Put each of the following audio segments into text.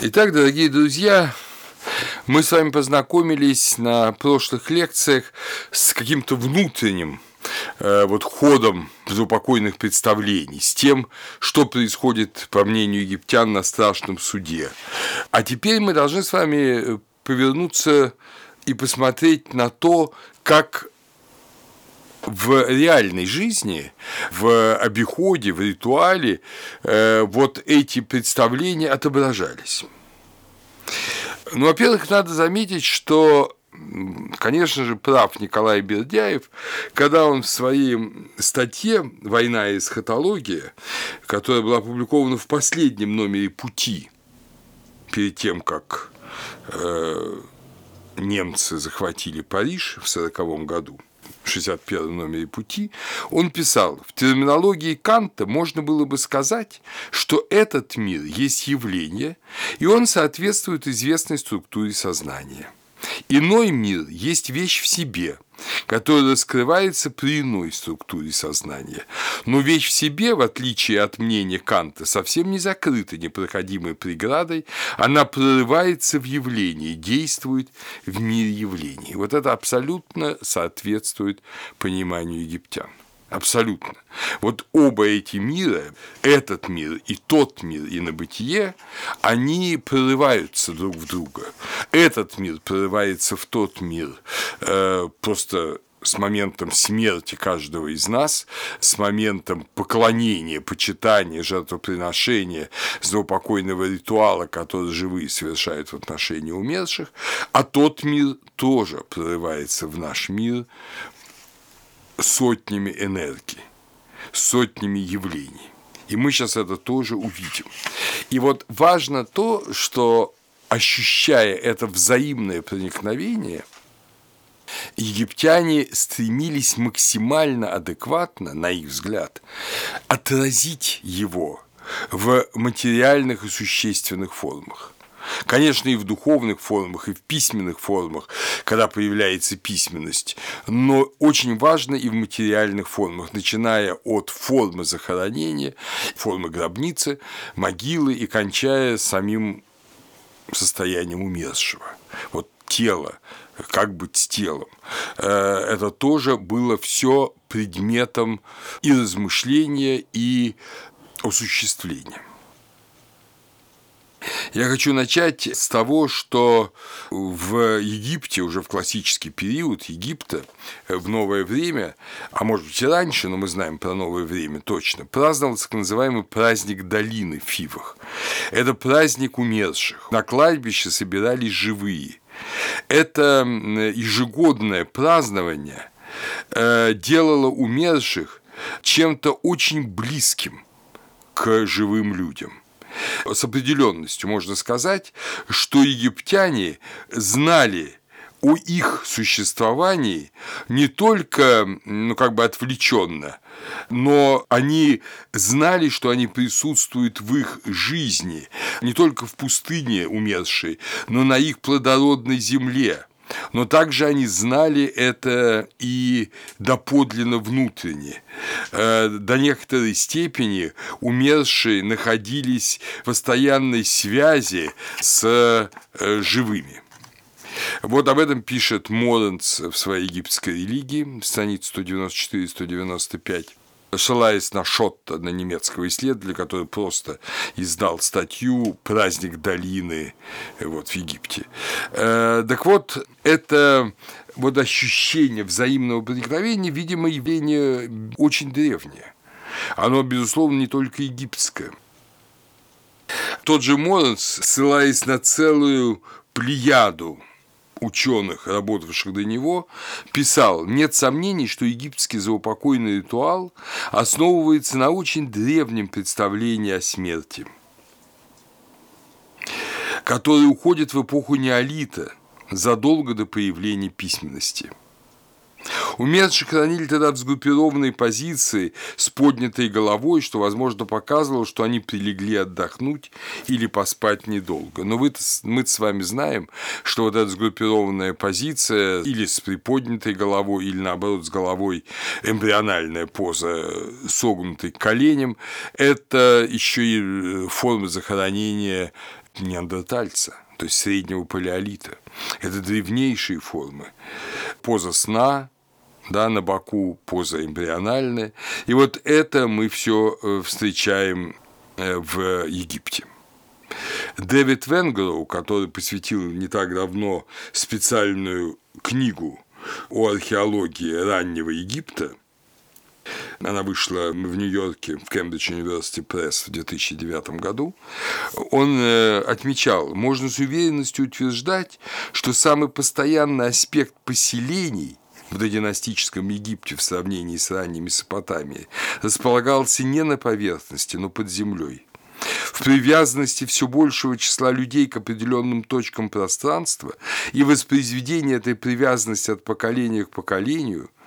Итак, дорогие друзья, мы с вами познакомились на прошлых лекциях с каким-то внутренним э, вот ходом заупокойных представлений, с тем, что происходит, по мнению египтян, на страшном суде. А теперь мы должны с вами повернуться и посмотреть на то, как в реальной жизни, в обиходе, в ритуале э, вот эти представления отображались. Ну, во-первых, надо заметить, что конечно же, прав Николай Бердяев, когда он в своей статье «Война и эсхатология», которая была опубликована в последнем номере «Пути», перед тем, как э, немцы захватили Париж в 1940 году – 61 номере «Пути», он писал, в терминологии Канта можно было бы сказать, что этот мир есть явление, и он соответствует известной структуре сознания – Иной мир есть вещь в себе, которая раскрывается при иной структуре сознания. Но вещь в себе, в отличие от мнения Канта, совсем не закрыта непроходимой преградой, она прорывается в явлении, действует в мире явлений. Вот это абсолютно соответствует пониманию египтян. Абсолютно. Вот оба эти мира, этот мир и тот мир, и на бытие, они прорываются друг в друга. Этот мир прорывается в тот мир э, просто с моментом смерти каждого из нас, с моментом поклонения, почитания, жертвоприношения, заупокойного ритуала, который живые совершают в отношении умерших, а тот мир тоже прорывается в наш мир сотнями энергий, сотнями явлений. И мы сейчас это тоже увидим. И вот важно то, что ощущая это взаимное проникновение, египтяне стремились максимально адекватно, на их взгляд, отразить его в материальных и существенных формах. Конечно, и в духовных формах, и в письменных формах, когда появляется письменность, но очень важно и в материальных формах, начиная от формы захоронения, формы гробницы, могилы и кончая самим состоянием умершего. Вот тело, как быть с телом. Э, это тоже было все предметом и размышления, и осуществления. Я хочу начать с того, что в Египте, уже в классический период Египта, в новое время, а может быть и раньше, но мы знаем про новое время точно, праздновался так называемый праздник долины в Фивах. Это праздник умерших. На кладбище собирались живые. Это ежегодное празднование э, делало умерших чем-то очень близким к живым людям. С определенностью можно сказать, что египтяне знали о их существовании не только, ну, как бы отвлеченно, но они знали, что они присутствуют в их жизни, не только в пустыне умершей, но на их плодородной земле – но также они знали это и доподлинно внутренне. Э, до некоторой степени умершие находились в постоянной связи с э, живыми. Вот об этом пишет Моренц в своей египетской религии, страница 194-195 ссылаясь на Шотта, на немецкого исследователя, который просто издал статью «Праздник долины» вот, в Египте. Э, так вот, это вот ощущение взаимного проникновения, видимо, явление очень древнее. Оно, безусловно, не только египетское. Тот же Моренс, ссылаясь на целую плеяду ученых, работавших до него, писал, нет сомнений, что египетский заупокойный ритуал основывается на очень древнем представлении о смерти, которое уходит в эпоху неолита, задолго до появления письменности – Умершие хранили тогда в сгруппированной позиции с поднятой головой, что, возможно, показывало, что они прилегли отдохнуть или поспать недолго. Но мы, мы с вами знаем, что вот эта сгруппированная позиция или с приподнятой головой, или наоборот с головой эмбриональная поза, согнутой коленем, это еще и форма захоронения неандертальца, то есть среднего палеолита. Это древнейшие формы. Поза сна, да, на боку поза эмбриональная. И вот это мы все э, встречаем э, в Египте. Дэвид Венгроу, который посвятил не так давно специальную книгу о археологии раннего Египта, она вышла в Нью-Йорке в Cambridge University Press в 2009 году. Он э, отмечал, можно с уверенностью утверждать, что самый постоянный аспект поселений в додинастическом Египте в сравнении с ранней Месопотамией располагался не на поверхности, но под землей. В привязанности все большего числа людей к определенным точкам пространства и воспроизведение этой привязанности от поколения к поколению –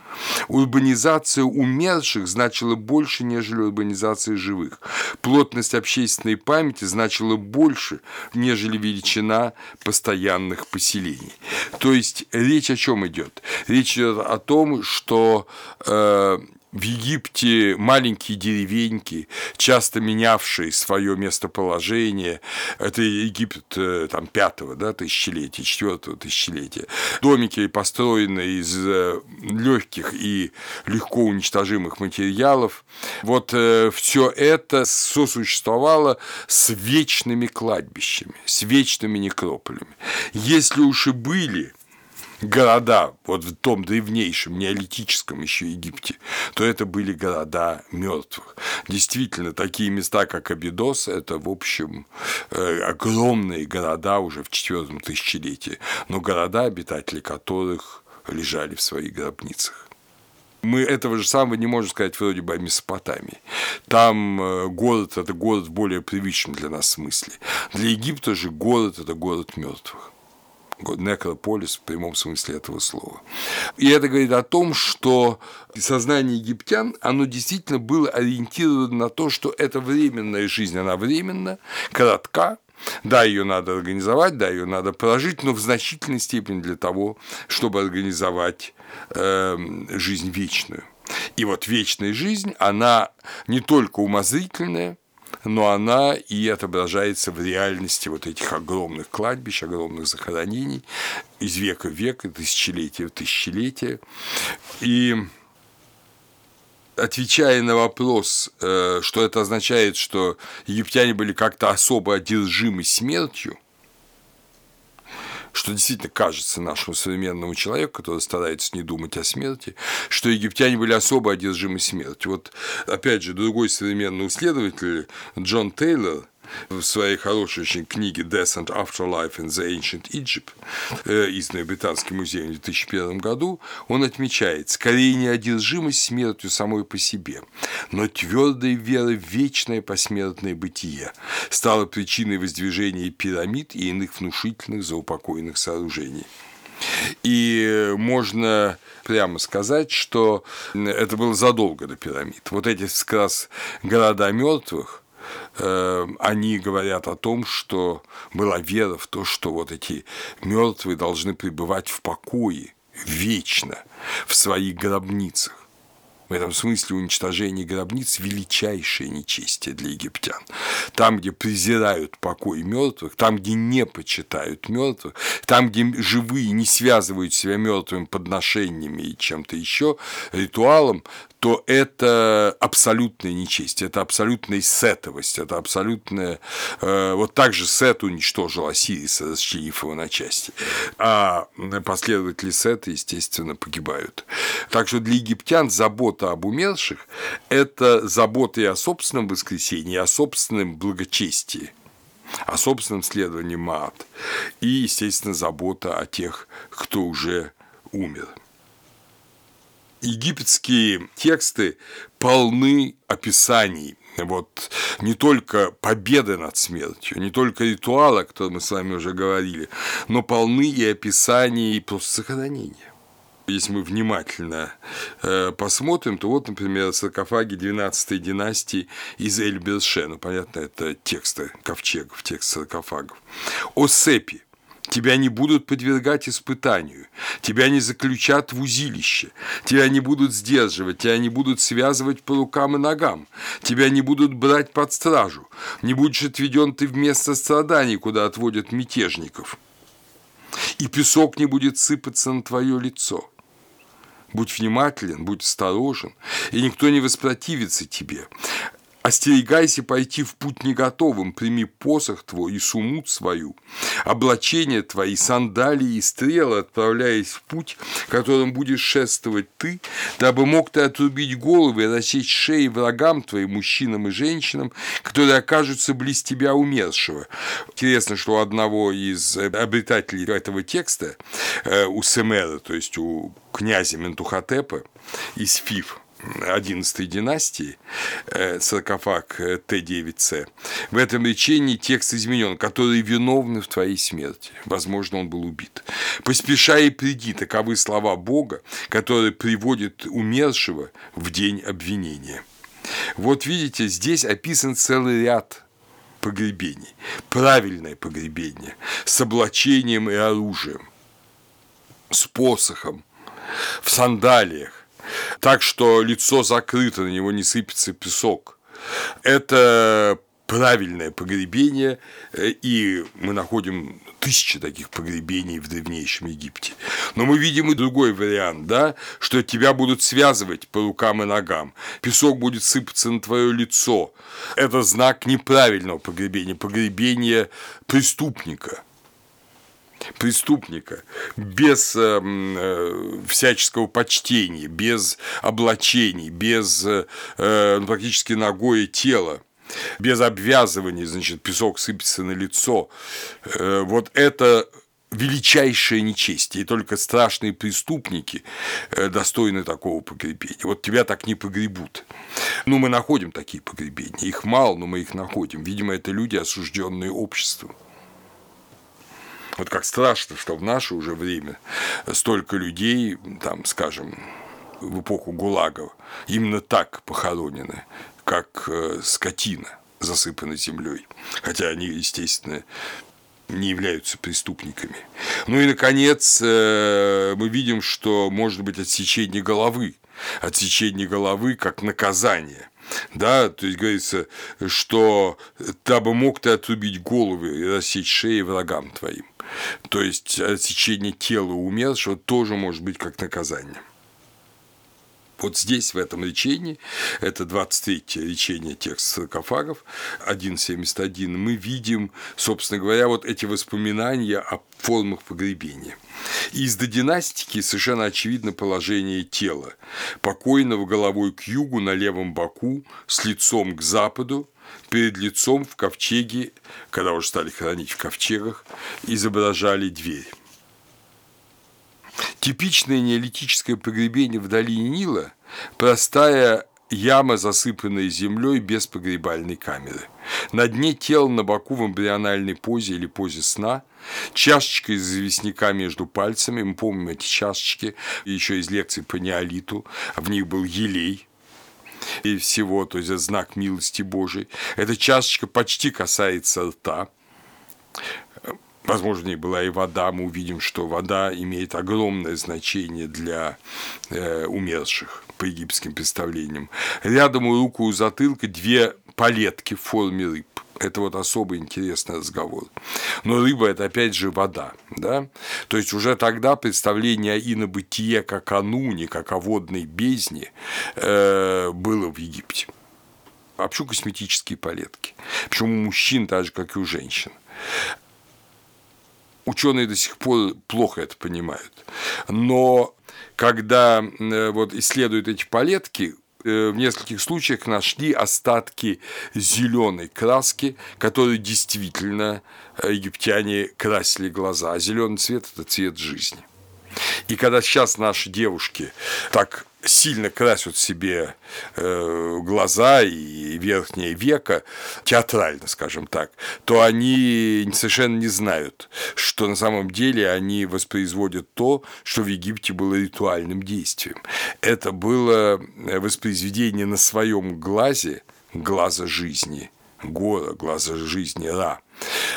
Урбанизация умерших значила больше, нежели урбанизация живых. Плотность общественной памяти значила больше, нежели величина постоянных поселений. То есть речь о чем идет? Речь идет о том, что э, в Египте маленькие деревеньки, часто менявшие свое местоположение, это Египет э, там, пятого да, тысячелетия, четвертого тысячелетия, домики, построенные из э, легких и легко уничтожимых материалов, вот э, все это сосуществовало с вечными кладбищами, с вечными некрополями. Если уж и были города, вот в том древнейшем неолитическом еще Египте, то это были города мертвых. Действительно, такие места, как Абидос, это, в общем, э, огромные города уже в четвертом тысячелетии, но города, обитатели которых лежали в своих гробницах. Мы этого же самого не можем сказать вроде бы о Месопотамии. Там э, город – это город более привычном для нас смысле. Для Египта же город – это город мертвых некрополис в прямом смысле этого слова. И это говорит о том, что сознание египтян, оно действительно было ориентировано на то, что это временная жизнь, она временна, коротка, да, ее надо организовать, да, ее надо прожить, но в значительной степени для того, чтобы организовать э, жизнь вечную. И вот вечная жизнь, она не только умозрительная, но она и отображается в реальности вот этих огромных кладбищ, огромных захоронений из века в век, тысячелетия в тысячелетие. И отвечая на вопрос, э, что это означает, что египтяне были как-то особо одержимы смертью, что действительно кажется нашему современному человеку, который старается не думать о смерти, что египтяне были особо одержимы смертью. Вот, опять же, другой современный исследователь Джон Тейлор – в своей хорошей очень книге Death and Afterlife in the Ancient Egypt, э, изданной Британским музеем в 2001 году, он отмечает, скорее не одержимость смертью самой по себе, но твердая вера в вечное посмертное бытие стала причиной воздвижения пирамид и иных внушительных заупокойных сооружений. И можно прямо сказать, что это было задолго до пирамид. Вот эти как раз города мертвых, они говорят о том, что была вера в то, что вот эти мертвые должны пребывать в покое вечно в своих гробницах. В этом смысле уничтожение гробниц – величайшее нечестие для египтян. Там, где презирают покой мертвых, там, где не почитают мертвых, там, где живые не связывают себя мертвыми подношениями и чем-то еще, ритуалом, то это абсолютная нечесть, это абсолютная сетовость, это абсолютная... Э, вот так же Сет уничтожил Осириса, расчленив его на части. А последователи Сета, естественно, погибают. Так что для египтян забота об умерших – это забота и о собственном воскресении, и о собственном благочестии о собственном следовании Маат и, естественно, забота о тех, кто уже умер египетские тексты полны описаний вот не только победы над смертью, не только ритуала, о котором мы с вами уже говорили, но полны и описаний просто сохранения. Если мы внимательно э, посмотрим, то вот, например, саркофаги 12 династии из Эль-Берше, ну, понятно, это тексты ковчегов, текст саркофагов. О Тебя не будут подвергать испытанию, тебя не заключат в узилище, тебя не будут сдерживать, тебя не будут связывать по рукам и ногам, тебя не будут брать под стражу, не будешь отведен ты в место страданий, куда отводят мятежников, и песок не будет сыпаться на твое лицо. Будь внимателен, будь осторожен, и никто не воспротивится тебе. Остерегайся пойти в путь не готовым, прими посох твой и сумут свою, облачение твои, сандалии и стрелы, отправляясь в путь, которым будешь шествовать ты, дабы мог ты отрубить головы и рассечь шеи врагам твоим, мужчинам и женщинам, которые окажутся близ тебя умершего. Интересно, что у одного из обретателей этого текста, э, у Семера, то есть у князя Ментухотепа из Фиф, 11 династии, э, саркофаг э, Т9С, в этом речении текст изменен, который виновны в твоей смерти. Возможно, он был убит. «Поспешай и приди» – таковы слова Бога, которые приводят умершего в день обвинения. Вот видите, здесь описан целый ряд погребений. Правильное погребение с облачением и оружием, с посохом, в сандалиях, так что лицо закрыто, на него не сыпется песок. Это правильное погребение, э, и мы находим тысячи таких погребений в древнейшем Египте. Но мы видим и другой вариант, да, что тебя будут связывать по рукам и ногам, песок будет сыпаться на твое лицо. Это знак неправильного погребения, погребения преступника – преступника, без э, э, всяческого почтения, без облачений, без э, э, ну, практически ногое тела, без обвязывания, значит, песок сыпется на лицо. Э, вот это величайшее нечестие, и только страшные преступники э, достойны такого погребения. Вот тебя так не погребут. Ну, мы находим такие погребения. Их мало, но мы их находим. Видимо, это люди, осужденные обществом. Вот как страшно, что в наше уже время столько людей, там, скажем, в эпоху ГУЛАГа, именно так похоронены, как э, скотина, засыпана землей. Хотя они, естественно, не являются преступниками. Ну и, наконец, э, мы видим, что может быть отсечение головы. Отсечение головы как наказание – да, то есть говорится, что дабы мог ты отрубить головы и рассечь шеи врагам твоим. То есть отсечение тела умершего тоже может быть как наказание. Вот здесь, в этом речении, это 23-е речение текста саркофагов, 1.71, мы видим, собственно говоря, вот эти воспоминания о формах погребения. Из додинастики совершенно очевидно положение тела. Покойного головой к югу на левом боку, с лицом к западу, перед лицом в ковчеге, когда уже стали хранить в ковчегах, изображали дверь. Типичное неолитическое погребение в долине Нила – простая яма, засыпанная землей без погребальной камеры. На дне тело на боку в эмбриональной позе или позе сна, чашечка из известняка между пальцами, мы помним эти чашечки еще из лекций по неолиту, в них был елей, и всего, то есть это знак милости Божией. Эта чашечка почти касается рта. Возможно, ней была и вода. Мы увидим, что вода имеет огромное значение для э, умерших по египетским представлениям. Рядом у руку у затылка две палетки в форме рыб. Это вот особо интересный разговор. Но рыба – это опять же вода. Да? То есть уже тогда представление о инобытие как о нуне, как о водной бездне э, было в Египте. Вообще косметические палетки. Причем у мужчин так же, как и у женщин. Ученые до сих пор плохо это понимают. Но когда э, вот исследуют эти палетки, в нескольких случаях нашли остатки зеленой краски, которую действительно э, египтяне красили глаза. А зеленый цвет – это цвет жизни. И когда сейчас наши девушки так сильно красят себе э, глаза и верхнее веко, театрально, скажем так, то они совершенно не знают, что на самом деле они воспроизводят то, что в Египте было ритуальным действием. Это было воспроизведение на своем глазе, глаза жизни, гора, глаза жизни Ра,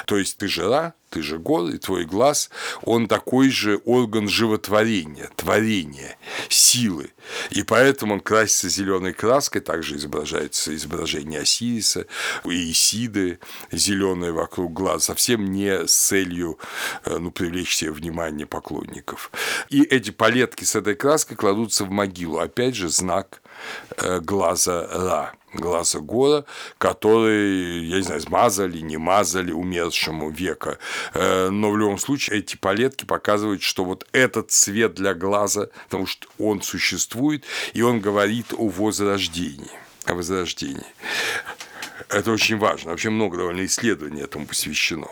То есть ты жира, ты же гор, и твой глаз, он такой же орган животворения, творения, силы. И поэтому он красится зеленой краской, также изображается изображение Осириса, и Исиды, зеленые вокруг глаз, совсем не с целью э, ну, привлечь себе внимание поклонников. И эти палетки с этой краской кладутся в могилу. Опять же, знак глаза Ра глаза гора, который, я не знаю, смазали, не мазали умершему века. Э, но в любом случае эти палетки показывают, что вот этот цвет для глаза, потому что он существует, и он говорит о возрождении. О возрождении. Это очень важно. Вообще много довольно исследований этому посвящено.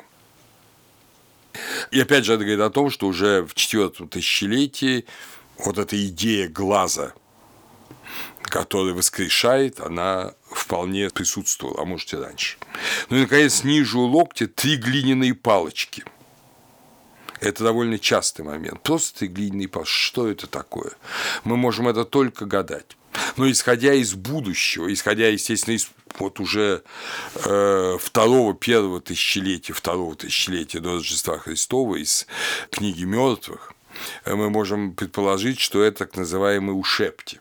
И опять же, это говорит о том, что уже в четвертом тысячелетии вот эта идея глаза – который воскрешает, она вполне присутствовала, а может и раньше. Ну и, наконец, ниже у локтя три глиняные палочки. Это довольно частый момент. Просто три глиняные палочки. Что это такое? Мы можем это только гадать. Но исходя из будущего, исходя, естественно, из вот уже э, второго, первого тысячелетия, второго тысячелетия до Рождества Христова из книги мертвых, э, мы можем предположить, что это так называемые ушепти.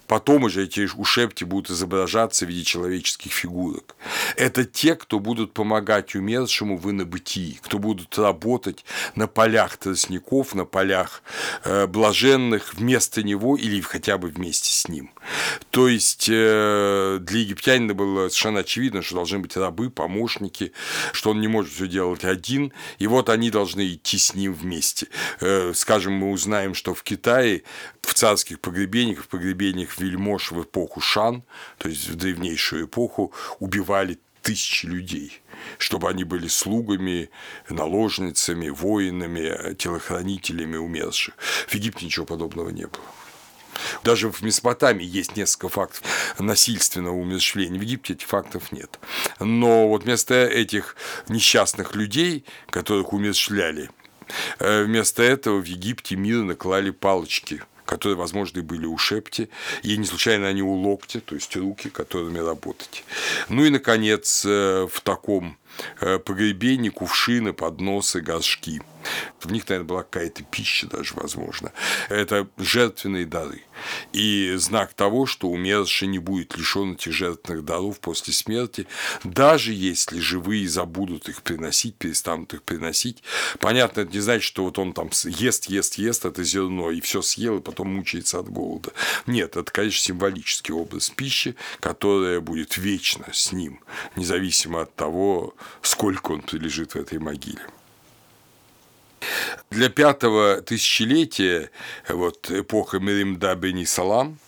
Потом уже эти ушепти будут изображаться в виде человеческих фигурок. Это те, кто будут помогать умершему в инобытии, кто будут работать на полях тростников, на полях э, блаженных вместо него или хотя бы вместе с ним. То есть э, для египтянина было совершенно очевидно, что должны быть рабы, помощники, что он не может все делать один, и вот они должны идти с ним вместе. Э, скажем, мы узнаем, что в Китае в царских погребениях, в погребениях вельмож в эпоху Шан, то есть в древнейшую эпоху, убивали тысячи людей, чтобы они были слугами, наложницами, воинами, телохранителями умерших. В Египте ничего подобного не было. Даже в Месопотамии есть несколько фактов насильственного умерщвления. В Египте этих фактов нет. Но вот вместо этих несчастных людей, которых умерщвляли, э, вместо этого в Египте мирно клали палочки которые, возможно, и были у Шепти, и не случайно они у локтя, то есть руки, которыми работать. Ну и, наконец, э, в таком погребения, кувшины, подносы, горшки. В них, наверное, была какая-то пища даже, возможно. Это жертвенные дары. И знак того, что умерший не будет лишен этих жертвенных даров после смерти, даже если живые забудут их приносить, перестанут их приносить. Понятно, это не значит, что вот он там ест, ест, ест это зерно, и все съел, и потом мучается от голода. Нет, это, конечно, символический образ пищи, которая будет вечно с ним, независимо от того, сколько он прилежит в этой могиле. Для пятого тысячелетия, вот эпоха Меримда Бени Салам,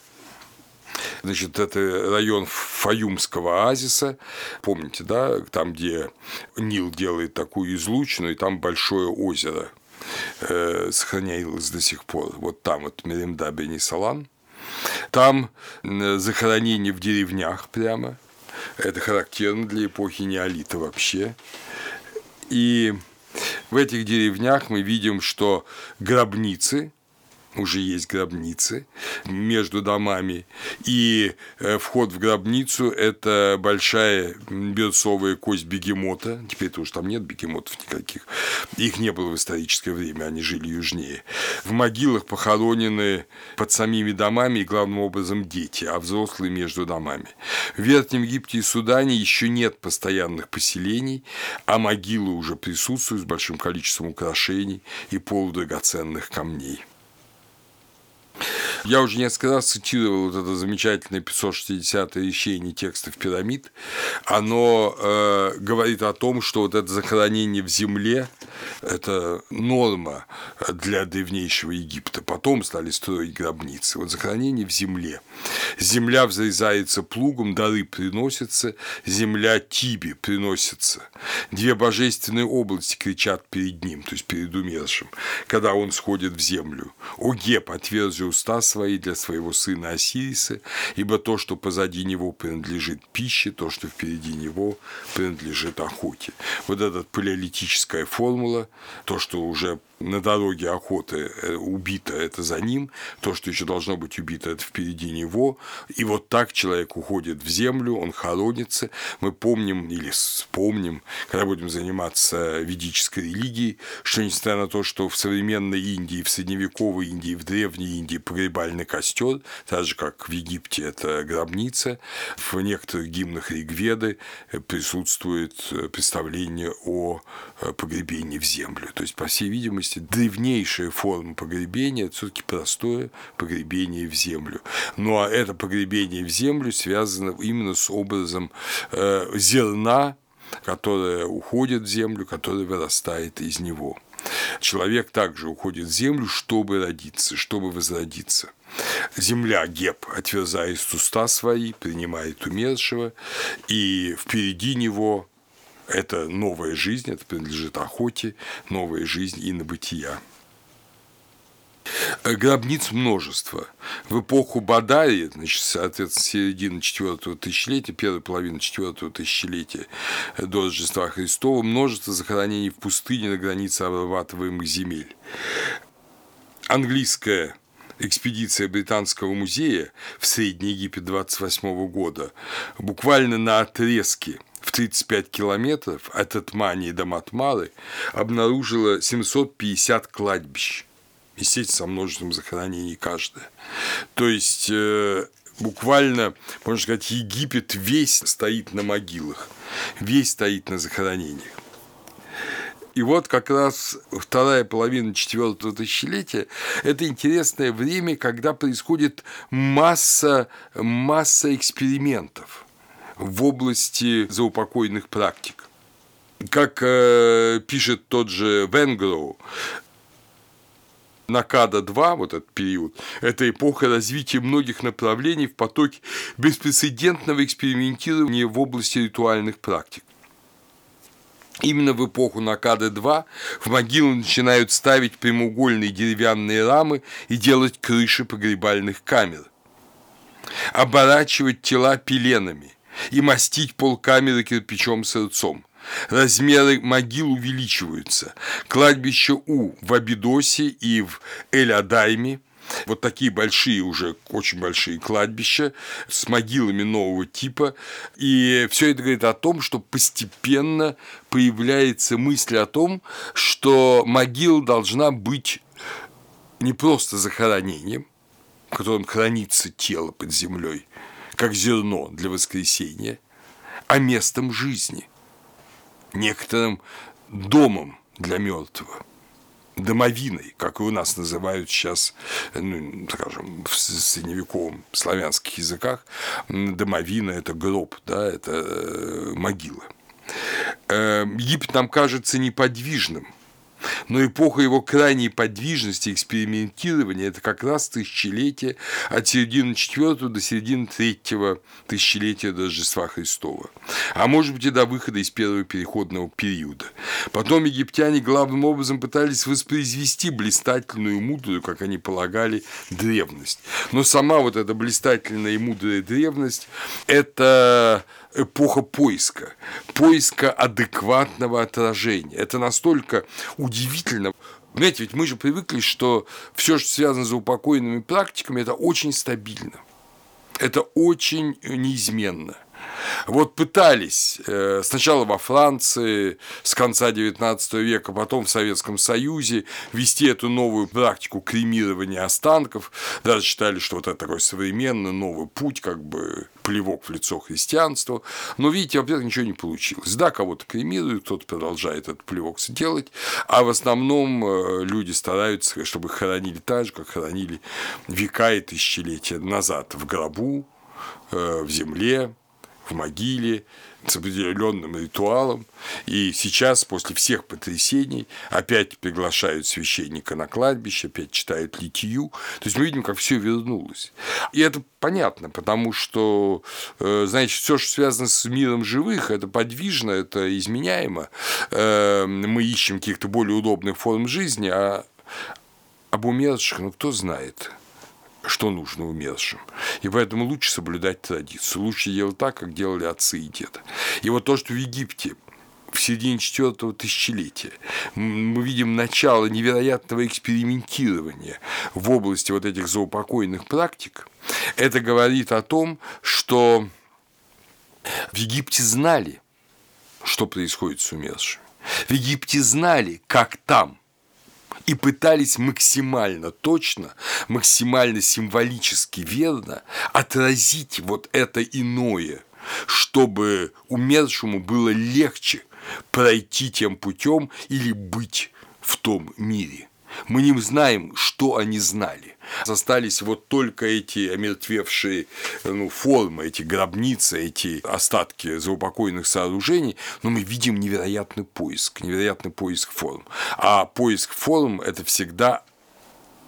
Значит, это район Фаюмского оазиса. Помните, да, там, где Нил делает такую излучину, и там большое озеро э, сохранялось до сих пор. Вот там вот Меримда Бени Салам. Там захоронение в деревнях прямо, это характерно для эпохи неолита вообще. И в этих деревнях мы видим, что гробницы – уже есть гробницы между домами, и э, вход в гробницу – это большая берцовая кость бегемота, теперь-то уж там нет бегемотов никаких, их не было в историческое время, они жили южнее. В могилах похоронены под самими домами и главным образом дети, а взрослые между домами. В Верхнем Египте и Судане еще нет постоянных поселений, а могилы уже присутствуют с большим количеством украшений и полудрагоценных камней. Я уже несколько раз цитировал вот это замечательное 560-е ячение текстов пирамид. Оно э, говорит о том, что вот это захоронение в земле – это норма для древнейшего Египта. Потом стали строить гробницы. Вот захоронение в земле. Земля взрезается плугом, дары приносятся, земля Тиби приносится. Две божественные области кричат перед ним, то есть перед умершим, когда он сходит в землю. «О, Геб, отверзи уста свои для своего сына Осириса, ибо то, что позади него принадлежит пище, то, что впереди него принадлежит охоте. Вот эта палеолитическая формула, то, что уже на дороге охоты э, убито, это за ним, то, что еще должно быть убито, это впереди него. И вот так человек уходит в землю, он хоронится. Мы помним или вспомним, когда будем заниматься ведической религией, что несмотря на то, что в современной Индии, в средневековой Индии, в древней Индии погребальный костер, так же как в Египте это гробница, в некоторых гимнах Ригведы присутствует представление о погребении в землю. То есть, по всей видимости, древнейшая форма погребения – это все-таки простое погребение в землю. Ну а это погребение в землю связано именно с образом э, зерна, которое уходит в землю, которое вырастает из него. Человек также уходит в землю, чтобы родиться, чтобы возродиться. Земля Геб, отверзая из уста свои, принимает умершего, и впереди него это новая жизнь, это принадлежит охоте, новая жизнь и на бытия. Гробниц множество. В эпоху Бадари, значит, соответственно, середина четвертого тысячелетия, первая половина четвертого тысячелетия до Рождества Христова, множество захоронений в пустыне на границе обрабатываемых земель. Английская экспедиция Британского музея в Средний Египет 28 года буквально на отрезке – в 35 километров от Атмании до Матмары обнаружила 750 кладбищ, естественно, со множеством захоронений каждое. То есть э, буквально, можно сказать, Египет весь стоит на могилах, весь стоит на захоронениях. И вот как раз вторая половина четвертого тысячелетия – это интересное время, когда происходит масса, масса экспериментов – в области заупокойных практик. Как э, пишет тот же Венгроу, Накада-2, вот этот период, это эпоха развития многих направлений в потоке беспрецедентного экспериментирования в области ритуальных практик. Именно в эпоху Накады-2 в могилы начинают ставить прямоугольные деревянные рамы и делать крыши погребальных камер, оборачивать тела пеленами – и мастить полкамеры кирпичом сырцом. Размеры могил увеличиваются. Кладбище У в Абидосе и в Эль-Адайме вот такие большие уже, очень большие кладбища с могилами нового типа. И все это говорит о том, что постепенно появляется мысль о том, что могила должна быть не просто захоронением, в котором хранится тело под землей, как зерно для воскресения, а местом жизни, некоторым домом для мертвого домовиной, как и у нас называют сейчас, ну, скажем, в средневековом славянских языках, домовина – это гроб, да, это э, могила. Э, Египет нам кажется неподвижным – но эпоха его крайней подвижности и экспериментирования – это как раз тысячелетие от середины четвертого до середины третьего тысячелетия Рождества Христова, а может быть и до выхода из первого переходного периода. Потом египтяне главным образом пытались воспроизвести блистательную и мудрую, как они полагали, древность. Но сама вот эта блистательная и мудрая древность – это эпоха поиска, поиска адекватного отражения. Это настолько удивительно. Знаете, ведь мы же привыкли, что все, что связано с упокоенными практиками, это очень стабильно. Это очень неизменно. Вот пытались э, сначала во Франции с конца XIX века, потом в Советском Союзе ввести эту новую практику кремирования останков. Даже считали, что вот это такой современный новый путь, как бы плевок в лицо христианству. Но, видите, во-первых, ничего не получилось. Да, кого-то кремируют, кто-то продолжает этот плевок делать, а в основном э, люди стараются, чтобы хоронили так же, как хоронили века и тысячелетия назад в гробу, э, в земле, в могиле, с определенным ритуалом. И сейчас, после всех потрясений, опять приглашают священника на кладбище, опять читают литию. То есть мы видим, как все вернулось. И это понятно, потому что, э, знаете, все, что связано с миром живых, это подвижно, это изменяемо. Э, мы ищем каких-то более удобных форм жизни, а об умерших, ну кто знает что нужно умершим. И поэтому лучше соблюдать традицию, лучше делать так, как делали отцы и деды. И вот то, что в Египте в середине четвертого тысячелетия. Мы видим начало невероятного экспериментирования в области вот этих заупокойных практик. Это говорит о том, что в Египте знали, что происходит с умершими. В Египте знали, как там – и пытались максимально точно, максимально символически верно отразить вот это иное, чтобы умершему было легче пройти тем путем или быть в том мире. Мы не знаем, что они знали. Остались вот только эти омертвевшие ну, формы, эти гробницы, эти остатки заупокойных сооружений, но мы видим невероятный поиск, невероятный поиск форм. А поиск форм – это всегда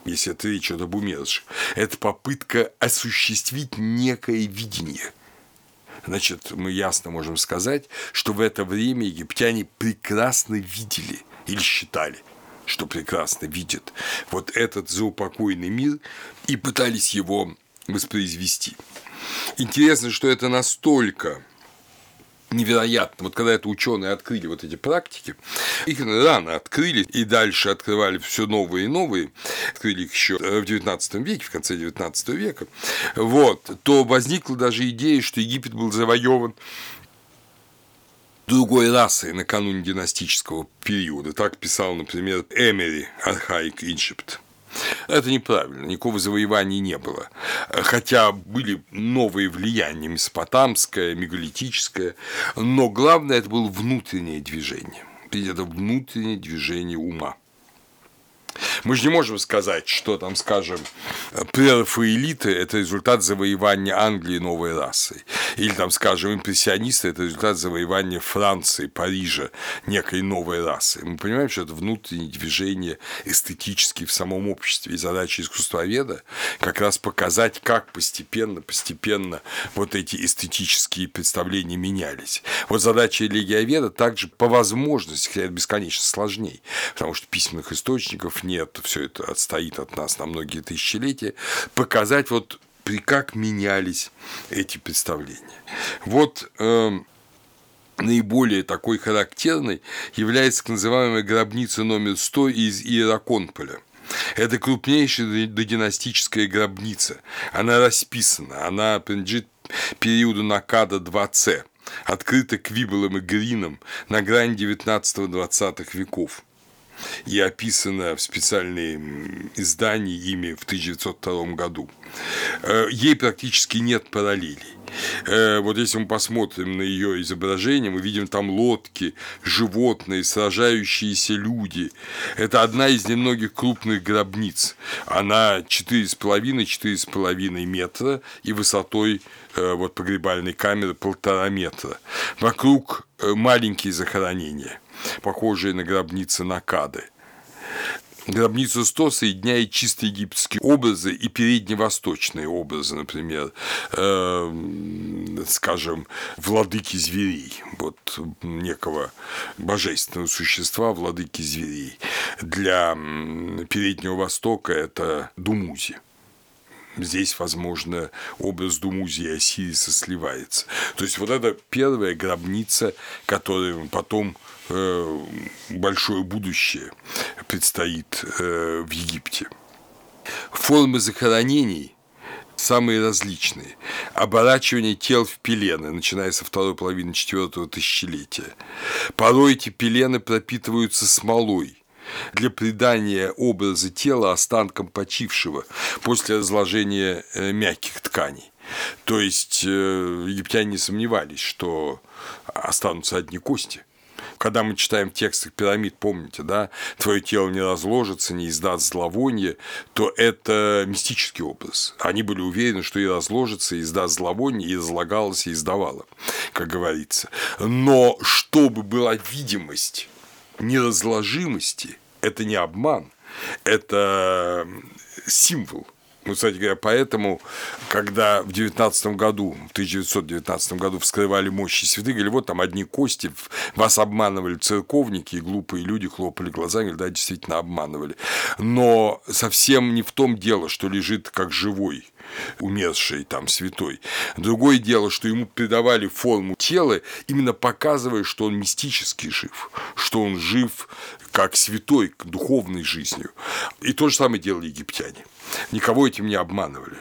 если это речь об умерших, это попытка осуществить некое видение – значит, мы ясно можем сказать, что в это время египтяне прекрасно видели или считали, что прекрасно видят вот этот заупокойный мир и пытались его воспроизвести. Интересно, что это настолько невероятно. Вот когда это ученые открыли вот эти практики, их рано открыли и дальше открывали все новые и новые, открыли их еще в XIX веке, в конце XIX века, вот, то возникла даже идея, что Египет был завоеван другой расой накануне династического периода. Так писал, например, Эмери Архаик Иншепт. Это неправильно, никакого завоевания не было. Хотя были новые влияния, месопотамское, мегалитическое, но главное это было внутреннее движение. Это внутреннее движение ума. Мы же не можем сказать, что там, скажем, прерафаэлиты – это результат завоевания Англии новой расой. Или там, скажем, импрессионисты – это результат завоевания Франции, Парижа некой новой расы. Мы понимаем, что это внутреннее движение эстетически в самом обществе. И задача искусствоведа как раз показать, как постепенно, постепенно вот эти эстетические представления менялись. Вот задача религиоведа также по возможности, хотя это бесконечно сложнее, потому что письменных источников нет, все это отстоит от нас на многие тысячелетия, показать вот при как менялись эти представления. Вот э, наиболее такой характерной является так называемая гробница номер 100 из Иераконполя. Это крупнейшая додинастическая гробница. Она расписана, она принадлежит периоду Накада 2C, открыта Квибелом и Грином на грани 19-20 веков и описана в специальном издании ими в 1902 году. Э, ей практически нет параллелей. Э, вот если мы посмотрим на ее изображение, мы видим там лодки, животные, сражающиеся люди. Это одна из немногих крупных гробниц. Она 4,5-4,5 метра и высотой э, вот погребальной камеры полтора метра. Вокруг маленькие захоронения – похожие на гробницы Накады. Гробницу 100 соединяет чисто египетские образы и передневосточные образы, например, э, скажем, владыки зверей, вот некого божественного существа, владыки зверей. Для Переднего Востока это Думузи. Здесь, возможно, образ Думузи и Осириса сливается. То есть вот это первая гробница, которая потом большое будущее предстоит э, в Египте. Формы захоронений самые различные. Оборачивание тел в пелены, начиная со второй половины четвертого тысячелетия. Порой эти пелены пропитываются смолой для придания образа тела останкам почившего после разложения э, мягких тканей. То есть египтяне не сомневались, что останутся одни кости – когда мы читаем тексты пирамид, помните, да, твое тело не разложится, не издаст зловоние, то это мистический образ. Они были уверены, что и разложится, и издаст зловоние, и излагалось, и издавало, как говорится. Но чтобы была видимость неразложимости, это не обман, это символ Ну, кстати говоря, поэтому, когда в 19 году, в 1919 году вскрывали мощи святых, говорили, вот там одни кости, вас обманывали церковники, и глупые люди хлопали глазами, да, действительно обманывали. Но совсем не в том дело, что лежит как живой умерший там святой. Другое дело, что ему придавали форму тела, именно показывая, что он мистически жив, что он жив как святой, духовной жизнью. И то же самое делали египтяне. Никого этим не обманывали.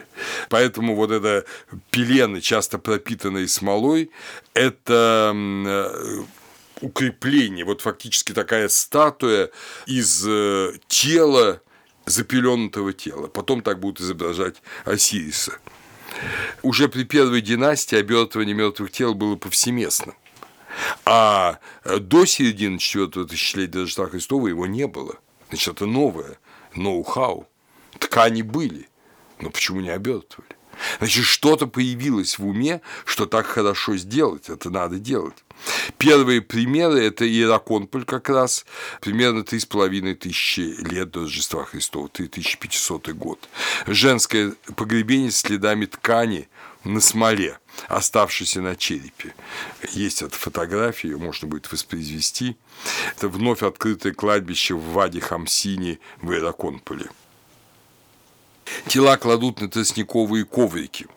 Поэтому вот это пелены, часто пропитанные смолой, это э, укрепление, вот фактически такая статуя из э, тела, запеленутого тела. Потом так будут изображать Осириса. Уже при первой династии обертывание мертвых тел было повсеместным. А до середины четвертого тысячелетия до Рождества Христова его не было. Значит, это новое, ноу-хау. Ткани были, но почему не обертывали? Значит, что-то появилось в уме, что так хорошо сделать, это надо делать. Первые примеры – это Иераконполь как раз, примерно три с половиной тысячи лет до Рождества Христова, 3500 год. Женское погребение с следами ткани на смоле, оставшейся на черепе. Есть эта фотография, ее можно будет воспроизвести. Это вновь открытое кладбище в Ваде Хамсине в Иераконполе. Тела кладут на тростниковые коврики.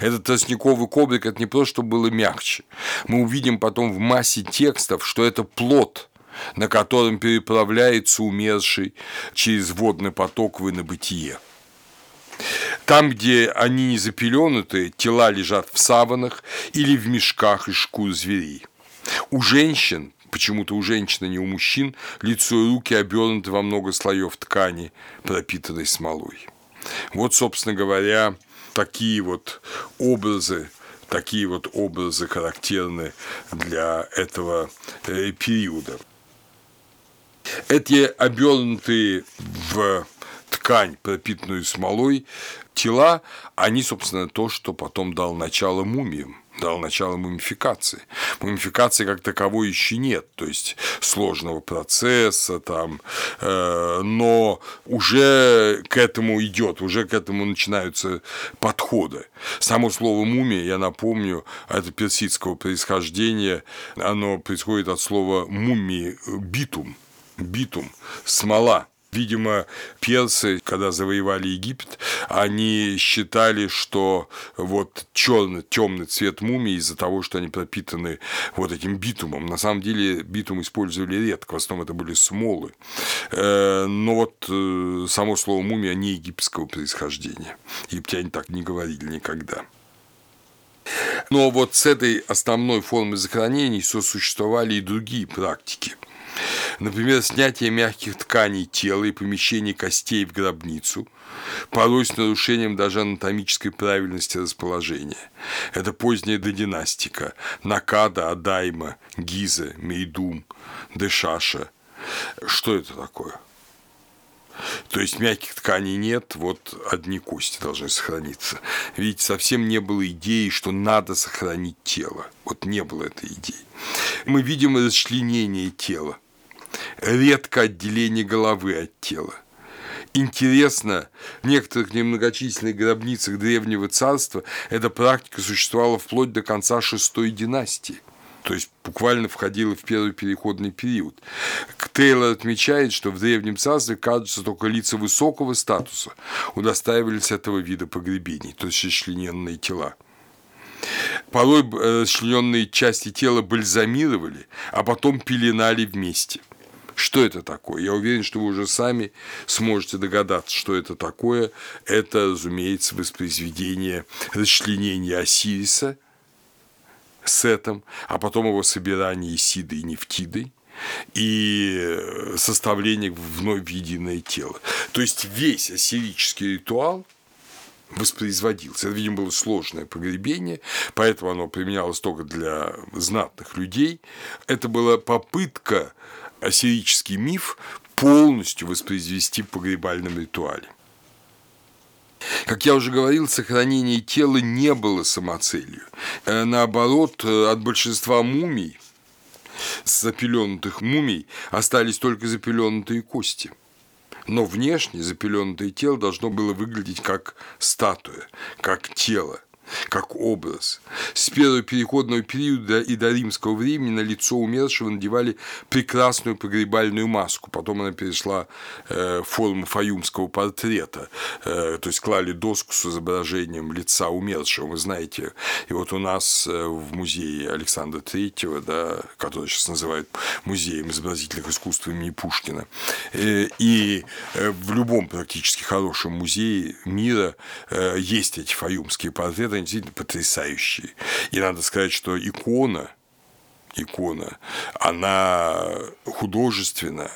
Этот тростниковый коврик – это не просто, чтобы было мягче. Мы увидим потом в массе текстов, что это плод, на котором переправляется умерший через водный поток в инобытие. Там, где они не запеленуты, тела лежат в саванах или в мешках из шкур зверей. У женщин, почему-то у женщин, а не у мужчин, лицо и руки обернуты во много слоев ткани, пропитанной смолой. Вот, собственно говоря, такие вот образы, такие вот образы характерны для этого э, периода. Эти обернутые в ткань, пропитанную смолой, тела, они, собственно, то, что потом дал начало мумиям дал начало мумификации. Мумификации как таковой еще нет, то есть сложного процесса там, э, но уже к этому идет, уже к этому начинаются подходы. Само слово мумия, я напомню, это персидского происхождения, оно происходит от слова мумии битум, битум, смола. Видимо, персы, когда завоевали Египет, они считали, что вот черный, темный цвет мумии из-за того, что они пропитаны вот этим битумом. На самом деле битум использовали редко, в основном это были смолы. Э, но вот э, само слово мумия не египетского происхождения. Египтяне так не говорили никогда. Но вот с этой основной формой захоронений сосуществовали и другие практики – Например, снятие мягких тканей тела и помещение костей в гробницу, порой с нарушением даже анатомической правильности расположения. Это поздняя додинастика, Накада, Адайма, Гиза, Мейдум, Дешаша. Что это такое? То есть мягких тканей нет, вот одни кости должны сохраниться. Видите, совсем не было идеи, что надо сохранить тело. Вот не было этой идеи. Мы видим расчленение тела редко отделение головы от тела. Интересно, в некоторых немногочисленных гробницах Древнего Царства эта практика существовала вплоть до конца шестой династии то есть буквально входила в первый переходный период. Тейлор отмечает, что в Древнем Царстве, кажется, только лица высокого статуса удостаивались этого вида погребений, то есть расчлененные тела. Порой расчлененные части тела бальзамировали, а потом пеленали вместе – что это такое? Я уверен, что вы уже сами сможете догадаться, что это такое. Это, разумеется, воспроизведение расчленения Осириса Сетом, а потом его собирание Исиды и Нефтидой и составление вновь в единое тело. То есть весь ассирический ритуал воспроизводился. Это, видимо, было сложное погребение, поэтому оно применялось только для знатных людей. Это была попытка ассирический миф полностью воспроизвести в погребальном ритуале. Как я уже говорил, сохранение тела не было самоцелью. Э, наоборот, э, от большинства мумий, запеленутых мумий, остались только запеленутые кости. Но внешне запеленутое тело должно было выглядеть как статуя, как тело – как образ. С первого переходного периода и до римского времени на лицо умершего надевали прекрасную погребальную маску, потом она перешла э, в форму фаюмского портрета, э, то есть клали доску с изображением лица умершего, вы знаете, и вот у нас э, в музее Александра Третьего, да, который сейчас называют музеем изобразительных искусств имени Пушкина, и в любом практически хорошем музее мира есть эти фаюмские портреты, они действительно потрясающие. И надо сказать, что икона, икона, она художественно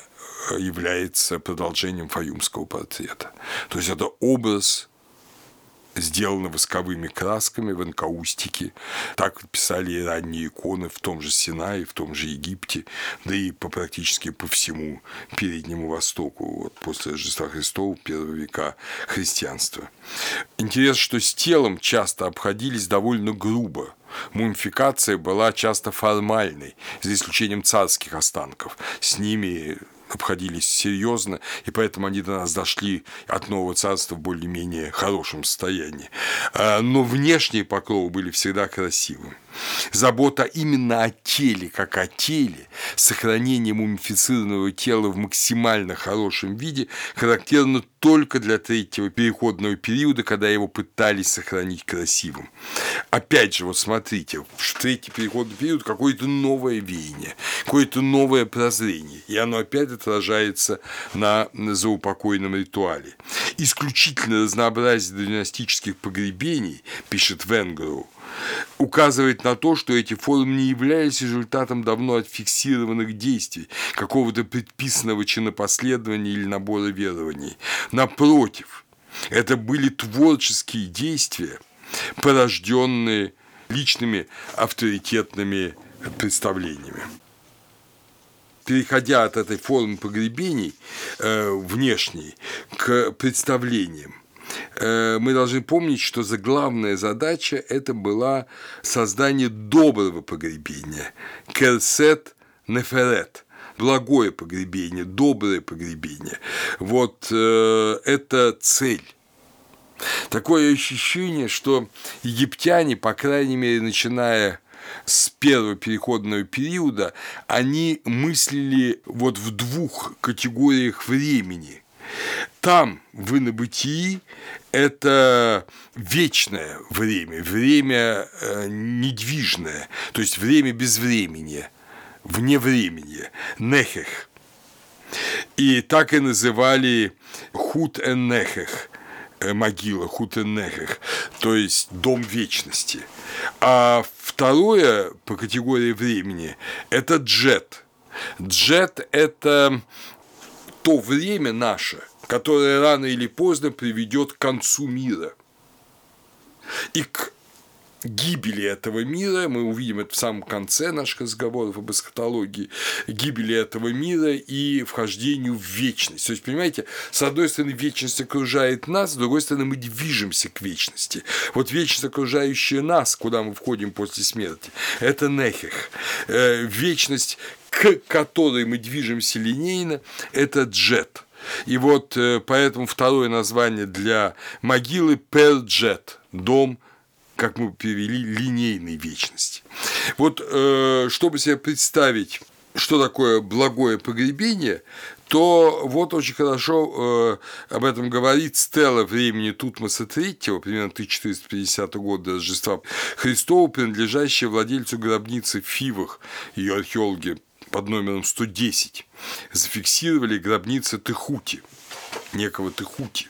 является продолжением фаюмского портрета. То есть это образ сделано восковыми красками в анкаустике. Так писали и ранние иконы в том же Синае, в том же Египте, да и по практически по всему Переднему Востоку, вот после Рождества Христова, первого века христианства. Интересно, что с телом часто обходились довольно грубо. Мумификация была часто формальной, за исключением царских останков. С ними обходились серьезно, и поэтому они до нас дошли от Нового Царства в более-менее хорошем состоянии. А, но внешние покровы были всегда красивыми. Забота именно о теле, как о теле, сохранение мумифицированного тела в максимально хорошем виде характерно только для третьего переходного периода, когда его пытались сохранить красивым. Опять же, вот смотрите, в третий переходный период какое-то новое веяние, какое-то новое прозрение, и оно опять отражается на заупокойном ритуале. Исключительно разнообразие династических погребений, пишет Венгроу, указывает на то, что эти формы не являлись результатом давно отфиксированных действий, какого-то предписанного чинопоследования или набора верований. Напротив, это были творческие действия, порожденные личными авторитетными представлениями переходя от этой формы погребений э, внешней к представлениям, Э, мы должны помнить, что за главная задача это была создание доброго погребения. Керсет неферет благое погребение, доброе погребение. Вот э, это цель. Такое ощущение, что египтяне, по крайней мере, начиная с первого переходного периода, они мыслили вот в двух категориях времени – там, в инобытии, это вечное время, время э, недвижное, то есть время без времени, вне времени, нехех. И так и называли хут эн нехех, э, могила хут эн нехех, то есть дом вечности. А второе по категории времени – это джет. Джет – это то время наше, которое рано или поздно приведет к концу мира. И к гибели этого мира, мы увидим это в самом конце наших разговоров об эсхатологии, гибели этого мира и вхождению в вечность. То есть, понимаете, с одной стороны, вечность окружает нас, с другой стороны, мы движемся к вечности. Вот вечность, окружающая нас, куда мы входим после смерти, это нехех. Э, вечность, к которой мы движемся линейно, это джет. И вот э, поэтому второе название для могилы – Перджет, дом как мы перевели, линейной вечности. Вот э, чтобы себе представить, что такое благое погребение, то вот очень хорошо э, об этом говорит стела времени Тутмоса III, примерно 1450 года Рождества Христова, принадлежащая владельцу гробницы в Фивах, ее археологи под номером 110 зафиксировали гробницы Техути, некого Техути.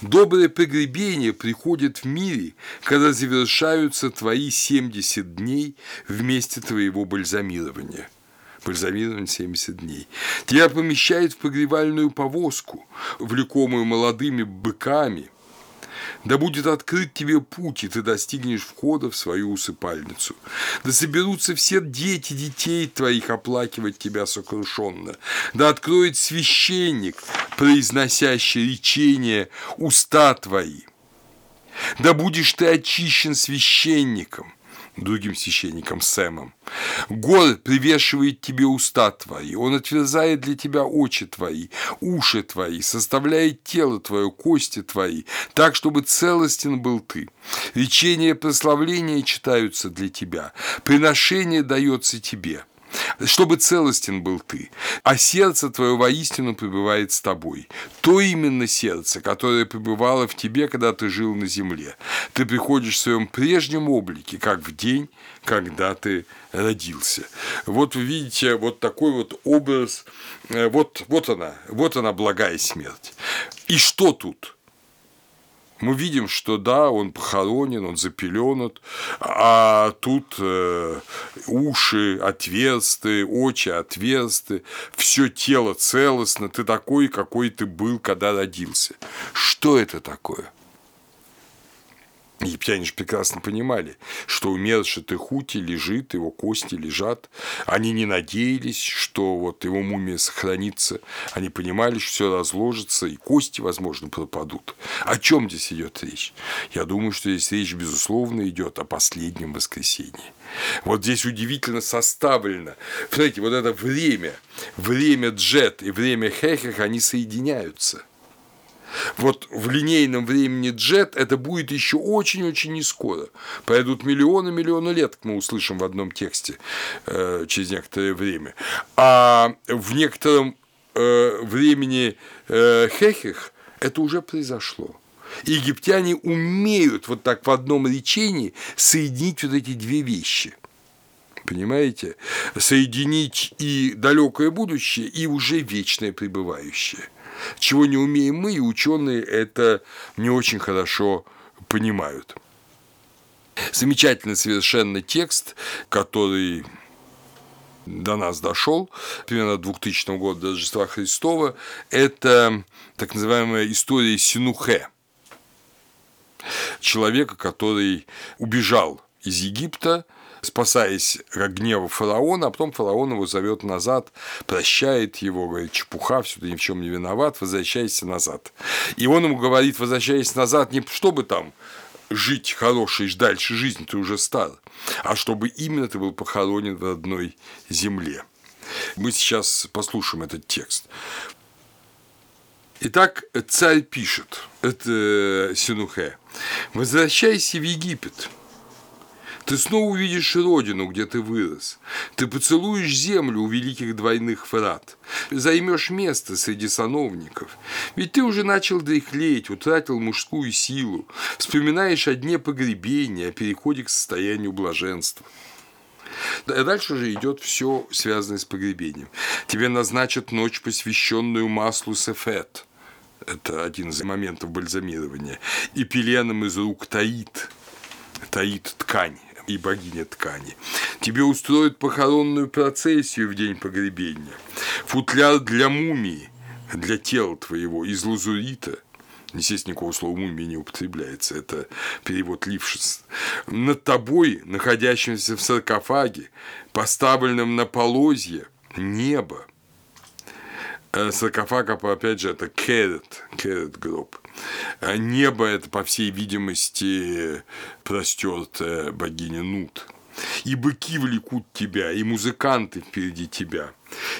Доброе погребение приходит в мире, когда завершаются твои 70 дней вместе твоего бальзамирования – бальзамирован 70 дней. Тебя помещают в погревальную повозку, влекомую молодыми быками. Да будет открыт тебе путь, и ты достигнешь входа в свою усыпальницу. Да соберутся все дети детей твоих оплакивать тебя сокрушенно. Да откроет священник, произносящий речение уста твои. Да будешь ты очищен священником, другим священником Сэмом. Гор привешивает тебе уста твои, он отверзает для тебя очи твои, уши твои, составляет тело твое, кости твои, так, чтобы целостен был ты. Речения прославления читаются для тебя, приношение дается тебе – чтобы целостен был ты, а сердце твое воистину пребывает с тобой. То именно сердце, которое пребывало в тебе, когда ты жил на земле. Ты приходишь в своем прежнем облике, как в день, когда ты родился. Вот вы видите вот такой вот образ, э, вот, вот она, вот она благая смерть. И что тут? Мы видим, что да, он похоронен, он запеленут, а тут э, уши отверсты, очи отверсты, все тело целостно, ты такой, какой ты был, когда родился. Что это такое? Египтяне же прекрасно понимали, что умерший Техути лежит, его кости лежат. Они не надеялись, что вот его мумия сохранится. Они понимали, что все разложится, и кости, возможно, пропадут. О чем здесь идет речь? Я думаю, что здесь речь, безусловно, идет о последнем воскресенье. Вот здесь удивительно составлено. Смотрите, вот это время, время джет и время хехех, они соединяются – вот в линейном времени джет это будет еще очень-очень не скоро. Пройдут миллионы миллионы лет, мы услышим в одном тексте э, через некоторое время. А в некотором э, времени э, хехех это уже произошло. Египтяне умеют вот так в одном речении соединить вот эти две вещи – понимаете, соединить и далекое будущее, и уже вечное пребывающее чего не умеем мы, и ученые это не очень хорошо понимают. Замечательный совершенно текст, который до нас дошел, примерно 2000 года до Рождества Христова, это так называемая история Синухе, человека, который убежал из Египта, спасаясь от гнева фараона, а потом фараон его зовет назад, прощает его, говорит, чепуха, все ты ни в чем не виноват, возвращайся назад. И он ему говорит, возвращайся назад не чтобы там жить хорошей дальше жизни, ты уже стар, а чтобы именно ты был похоронен в одной земле. Мы сейчас послушаем этот текст. Итак, царь пишет, это Синухе, «Возвращайся в Египет, ты снова увидишь родину, где ты вырос. Ты поцелуешь землю у великих двойных врат. Займешь место среди сановников. Ведь ты уже начал дряхлеть, утратил мужскую силу. Вспоминаешь о дне погребения, о переходе к состоянию блаженства. А дальше же идет все связанное с погребением. Тебе назначат ночь, посвященную маслу Сефет. Это один из моментов бальзамирования. И пеленом из рук таит. Таит ткань и богиня ткани. Тебе устроят похоронную процессию в день погребения, футляр для мумии, для тела твоего из лазурита, Естественно, никакого слова мумия не употребляется, это перевод Лившиц. Над тобой, находящимся в саркофаге, поставленном на полозье, небо. Э, саркофаг, опять же, это керет, керет гроб. А небо – это, по всей видимости, простертая богиня Нут. И быки влекут тебя, и музыканты впереди тебя.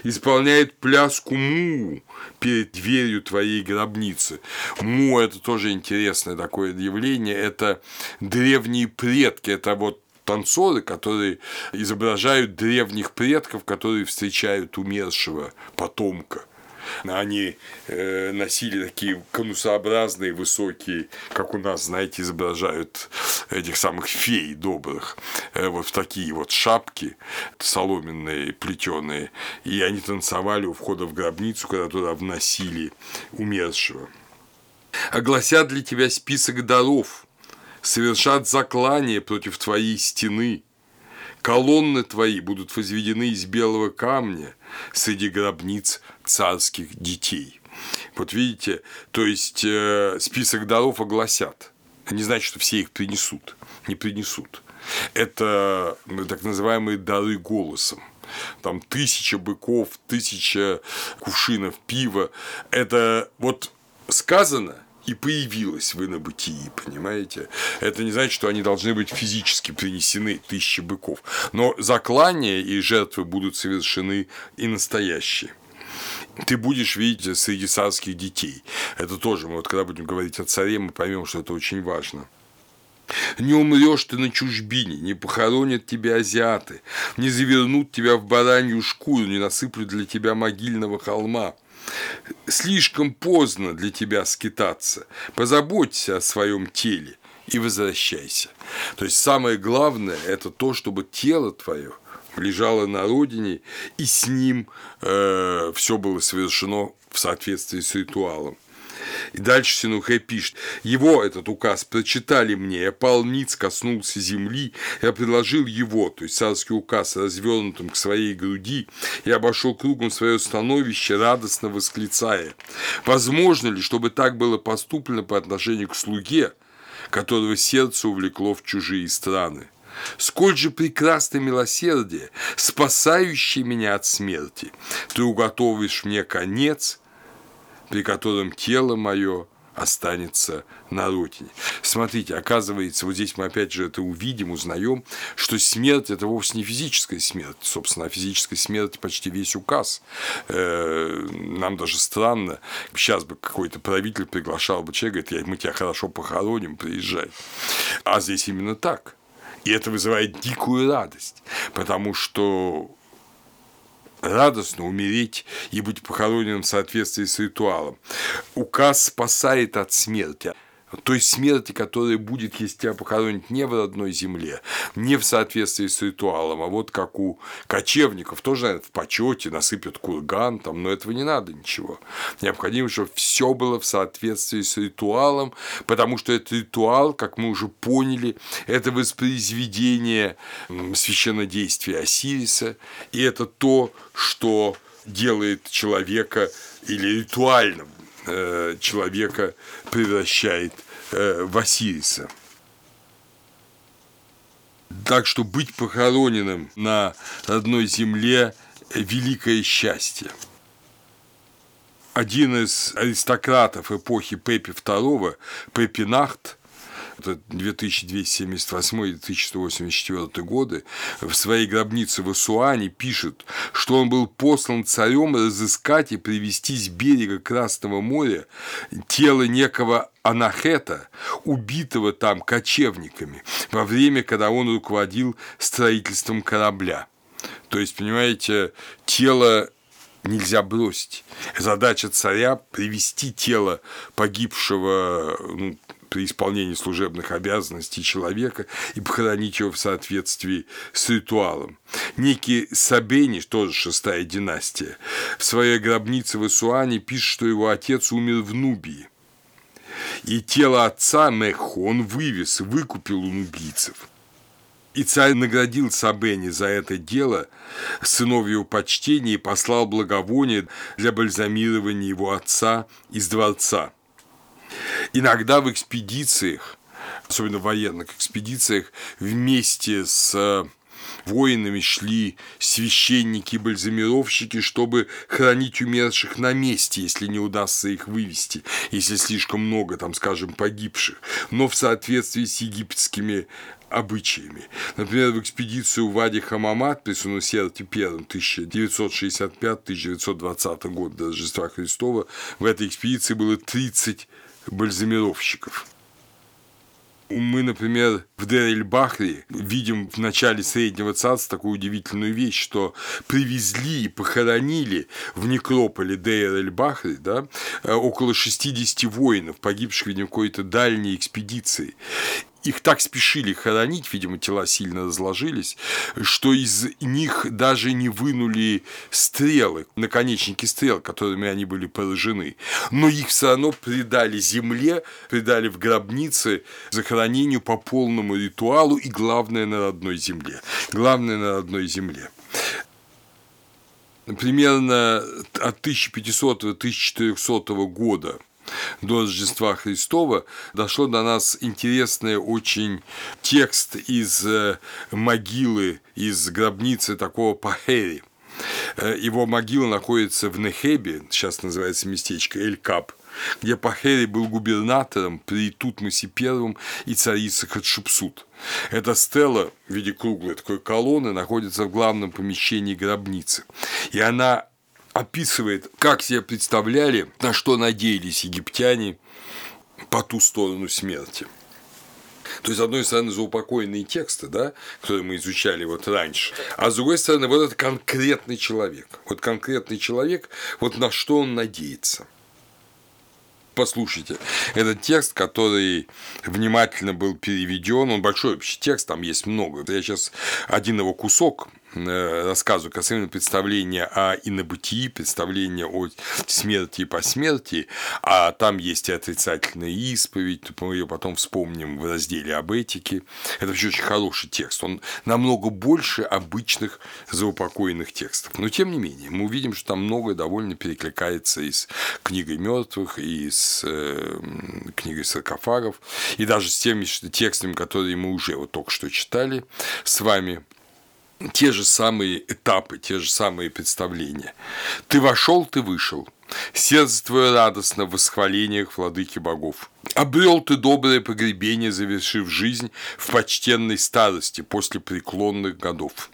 Исполняет пляску Му перед дверью твоей гробницы. Му – это тоже интересное такое явление. Это древние предки, это вот танцоры, которые изображают древних предков, которые встречают умершего потомка – они э, носили такие конусообразные, высокие, как у нас, знаете, изображают этих самых фей добрых, э, вот в такие вот шапки соломенные, плетеные, и они танцевали у входа в гробницу, когда туда вносили умершего. Огласят для тебя список даров, совершат заклание против твоей стены, колонны твои будут возведены из белого камня среди гробниц царских детей. Вот видите, то есть э, список даров огласят. Не значит, что все их принесут. Не принесут. Это так называемые дары голосом там тысяча быков, тысяча кувшинов пива. Это вот сказано, и появилась в инобытии, понимаете? Это не значит, что они должны быть физически принесены, тысячи быков. Но заклания и жертвы будут совершены и настоящие ты будешь видеть среди царских детей. Это тоже, мы вот когда будем говорить о царе, мы поймем, что это очень важно. Не умрешь ты на чужбине, не похоронят тебя азиаты, не завернут тебя в баранью шкуру, не насыплют для тебя могильного холма. Слишком поздно для тебя скитаться. Позаботься о своем теле и возвращайся. То есть самое главное – это то, чтобы тело твое лежало на родине, и с ним э, все было совершено в соответствии с ритуалом. И дальше Синухэ пишет, его этот указ прочитали мне, я пал ниц, коснулся земли, я предложил его, то есть царский указ, развернутым к своей груди, и обошел кругом свое становище, радостно восклицая, возможно ли, чтобы так было поступлено по отношению к слуге, которого сердце увлекло в чужие страны? Сколь же прекрасно милосердие, спасающее меня от смерти. Ты уготовишь мне конец, при котором тело мое останется на родине. Смотрите, оказывается, вот здесь мы опять же это увидим, узнаем, что смерть это вовсе не физическая смерть. Собственно, о физической смерти почти весь указ. Э, нам даже странно, сейчас бы какой-то правитель приглашал бы человека, говорит, мы тебя хорошо похороним, приезжай. А здесь именно так. И это вызывает дикую радость, потому что радостно умереть и быть похороненным в соответствии с ритуалом. Указ спасает от смерти той смерти, которая будет, если тебя похоронить не в родной земле, не в соответствии с ритуалом, а вот как у кочевников, тоже в почете насыпят курган, там, но этого не надо ничего. Необходимо, чтобы все было в соответствии с ритуалом, потому что этот ритуал, как мы уже поняли, это воспроизведение священнодействия Осириса, и это то, что делает человека или ритуальным Э, человека превращает э, в Осириса. Так что быть похороненным на родной земле – великое счастье. Один из аристократов эпохи Пепи II, Пепи Это 2278-2184 годы, в своей гробнице в Асуане пишет, что он был послан царем разыскать и привести с берега Красного моря тело некого Анахета, убитого там кочевниками, во время, когда он руководил строительством корабля. То есть, понимаете, тело нельзя бросить. Задача царя – привести тело погибшего ну, при исполнении служебных обязанностей человека и похоронить его в соответствии с ритуалом. Некий Сабени, тоже шестая династия, в своей гробнице в Исуане пишет, что его отец умер в Нубии. И тело отца Мехо он вывез, выкупил у нубийцев. И царь наградил Сабени за это дело сыновьего почтения и послал благовоние для бальзамирования его отца из дворца. Иногда в экспедициях, особенно в военных экспедициях, вместе с э, воинами шли священники бальзамировщики, чтобы хранить умерших на месте, если не удастся их вывести, если слишком много, там, скажем, погибших, но в соответствии с египетскими обычаями. Например, в экспедицию Вади Хамамат при Сунусерте I 1965-1920 год до Рождества Христова в этой экспедиции было 30 бальзамировщиков. Мы, например, в Дер-эль-Бахре видим в начале Среднего Царства такую удивительную вещь, что привезли и похоронили в некрополе Дер-эль-Бахре да, около 60 воинов, погибших в какой-то дальней экспедиции их так спешили хоронить, видимо, тела сильно разложились, что из них даже не вынули стрелы, наконечники стрел, которыми они были поражены. Но их все равно предали земле, предали в гробнице захоронению по полному ритуалу и, главное, на родной земле. Главное, на родной земле примерно от 1500 до 1400 года до Рождества Христова дошло до нас интересный очень текст из э, могилы, из гробницы такого Пахери. Э, его могила находится в Нехебе, сейчас называется местечко Эль-Кап – где Пахери был губернатором при Тутмосе I и царице Хатшепсут. Эта стела в виде круглой такой колонны находится в главном помещении гробницы. И она описывает, как себе представляли, на что надеялись египтяне по ту сторону смерти. То есть, с одной стороны, заупокоенные тексты, да, которые мы изучали вот раньше, а с другой стороны, вот этот конкретный человек. Вот конкретный человек, вот на что он надеется. Послушайте, этот текст, который внимательно был переведен, он большой вообще текст, там есть много. Я сейчас один его кусок рассказу касательно представления о инобытии, представления о смерти и посмертии, а там есть и отрицательная исповедь, мы ее потом вспомним в разделе об этике. Это вообще очень хороший текст, он намного больше обычных заупокоенных текстов. Но тем не менее, мы увидим, что там многое довольно перекликается и с книгой мертвых, и с э, книгой саркофагов, и даже с теми текстами, которые мы уже вот только что читали с вами те же самые этапы, те же самые представления. Ты вошел, ты вышел. Сердце твое радостно в восхвалениях владыки богов. Обрел ты доброе погребение, завершив жизнь в почтенной старости после преклонных годов.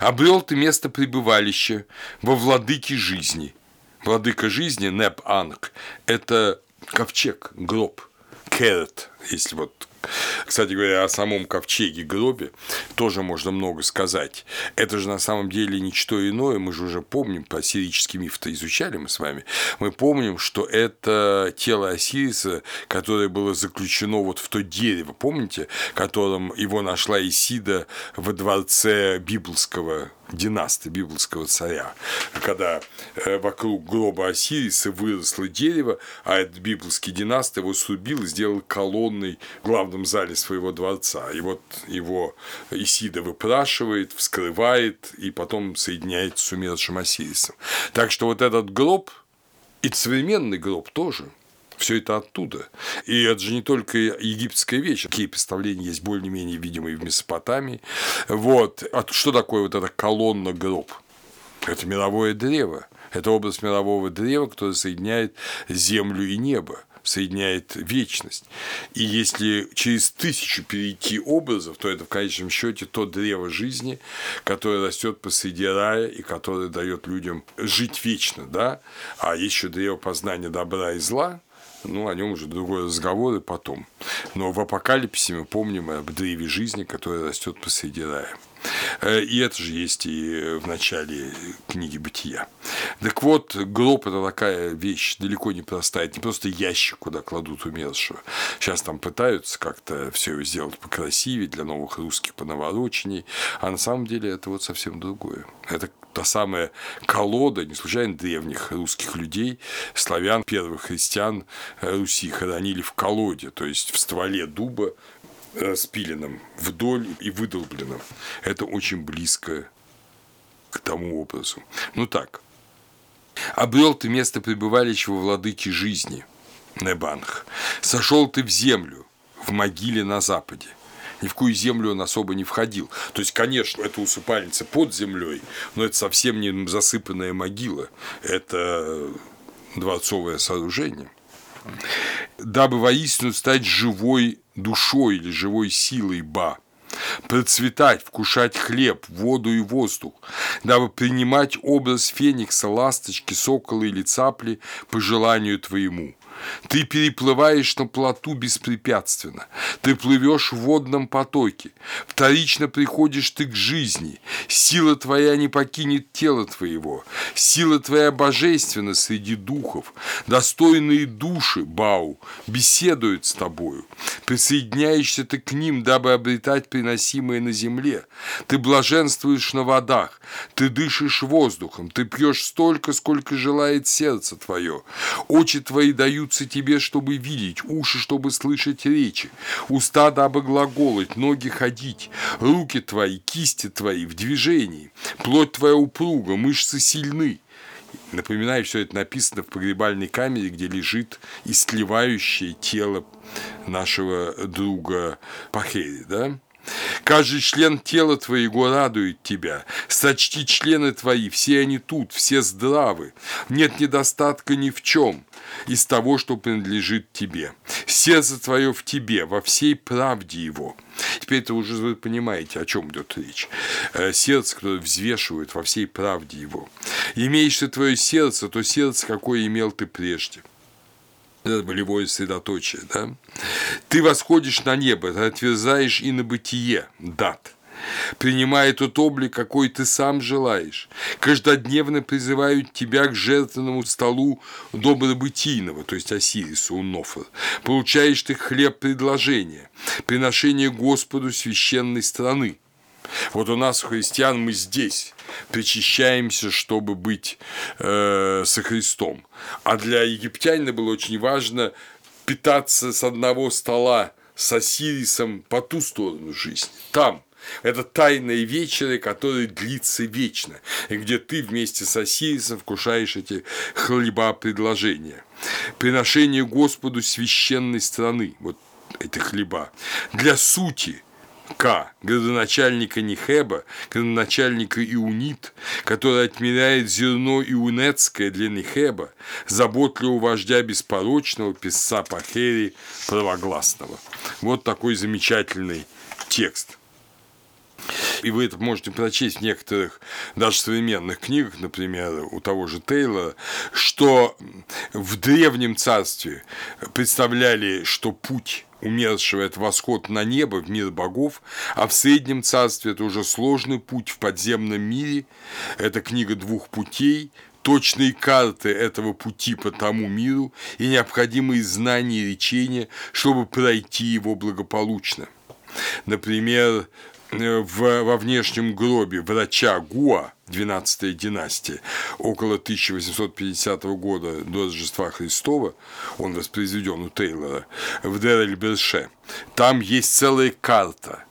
Обрел ты место пребывалища во владыке жизни. Владыка жизни, Неп Анг, это ковчег, гроб, керет, если вот кстати говоря, о самом ковчеге гробе тоже можно много сказать. Это же на самом деле ничто иное, мы же уже помним, по сирический миф-то изучали мы с вами, мы помним, что это тело Осириса, которое было заключено вот в то дерево, помните, которым его нашла Исида во дворце библского династии библского царя, когда э, вокруг гроба Осириса выросло дерево, а этот библский династ его срубил и сделал колонной в главном зале своего дворца. И вот его Исида выпрашивает, вскрывает и потом соединяет с умершим Осирисом. Так что вот этот гроб и современный гроб тоже – все это оттуда. И это же не только египетская вещь. Такие представления есть более-менее видимые в Месопотамии. Вот. А что такое вот эта колонна гроб? Это мировое древо. Это образ мирового древа, которое соединяет землю и небо соединяет вечность. И если через тысячу перейти образов, то это в конечном счете то древо жизни, которое растет посреди рая и которое дает людям жить вечно, да? А еще древо познания добра и зла, ну, о нем уже другой разговор и потом. Но в апокалипсисе мы помним об древе жизни, которое растет посреди рая. Э, и это же есть и в начале книги «Бытия». Так вот, гроб – это такая вещь далеко не простая. Это не просто ящик, куда кладут умершего. Сейчас там пытаются как-то все сделать покрасивее для новых русских понаворочений. А на самом деле это вот совсем другое. Это та самая колода, не случайно древних русских людей, славян, первых христиан Руси хоронили в колоде, то есть в стволе дуба, распиленном вдоль и выдолбленном. Это очень близко к тому образу. Ну так. Обрел ты место пребывалища во владыке жизни, Небанх. Сошел ты в землю, в могиле на западе. Ни в какую землю он особо не входил. То есть, конечно, это усыпальница под землей, но это совсем не засыпанная могила. Это дворцовое сооружение дабы воистину стать живой душой или живой силой Ба, процветать, вкушать хлеб, воду и воздух, дабы принимать образ феникса, ласточки, сокола или цапли по желанию твоему, ты переплываешь на плоту беспрепятственно. Ты плывешь в водном потоке. Вторично приходишь ты к жизни. Сила твоя не покинет тело твоего. Сила твоя божественна среди духов. Достойные души, Бау, беседуют с тобою. Присоединяешься ты к ним, дабы обретать приносимое на земле. Ты блаженствуешь на водах. Ты дышишь воздухом. Ты пьешь столько, сколько желает сердце твое. Очи твои дают даются тебе, чтобы видеть, уши, чтобы слышать речи, уста, дабы глаголать, ноги ходить, руки твои, кисти твои в движении, плоть твоя упруга, мышцы сильны. Напоминаю, все это написано в погребальной камере, где лежит истлевающее тело нашего друга Пахери, да? Каждый член тела твоего радует тебя. Сочти члены твои, все они тут, все здравы. Нет недостатка ни в чем из того, что принадлежит тебе. Сердце твое в тебе, во всей правде его. Теперь это уже вы понимаете, о чем идет речь. Э, сердце, которое взвешивает во всей правде его. Имеешь ты твое сердце, то сердце, какое имел ты прежде это болевое средоточие, да? Ты восходишь на небо, ты отверзаешь и на бытие, дат принимая тот облик, какой ты сам желаешь. Каждодневно призывают тебя к жертвенному столу добробытийного, то есть Осириса, Унофор. Получаешь ты хлеб предложения, приношение Господу священной страны. Вот у нас, христиан, мы здесь причащаемся, чтобы быть э, со Христом. А для египтянина было очень важно питаться с одного стола с Осирисом по ту сторону жизни, там, это тайные вечеры, которые длится вечно, и где ты вместе с Осирисом вкушаешь эти хлеба предложения. Приношение Господу священной страны, вот эти хлеба, для сути – к. Градоначальника Нихеба, градоначальника Иунит, который отмеряет зерно иунетское для Нихеба, заботливого вождя беспорочного, писца Пахери, правогласного. Вот такой замечательный текст. И вы это можете прочесть в некоторых даже современных книгах, например, у того же Тейлора, что в древнем царстве представляли, что путь умершего – это восход на небо, в мир богов, а в Среднем Царстве это уже сложный путь в подземном мире, это книга двух путей, точные карты этого пути по тому миру и необходимые знания и речения, чтобы пройти его благополучно. Например, в, во внешнем гробе врача Гуа, 12 династия, около 1850 года до Рождества Христова, он воспроизведен у Тейлора, в Дер-эль-Берше, там есть целая карта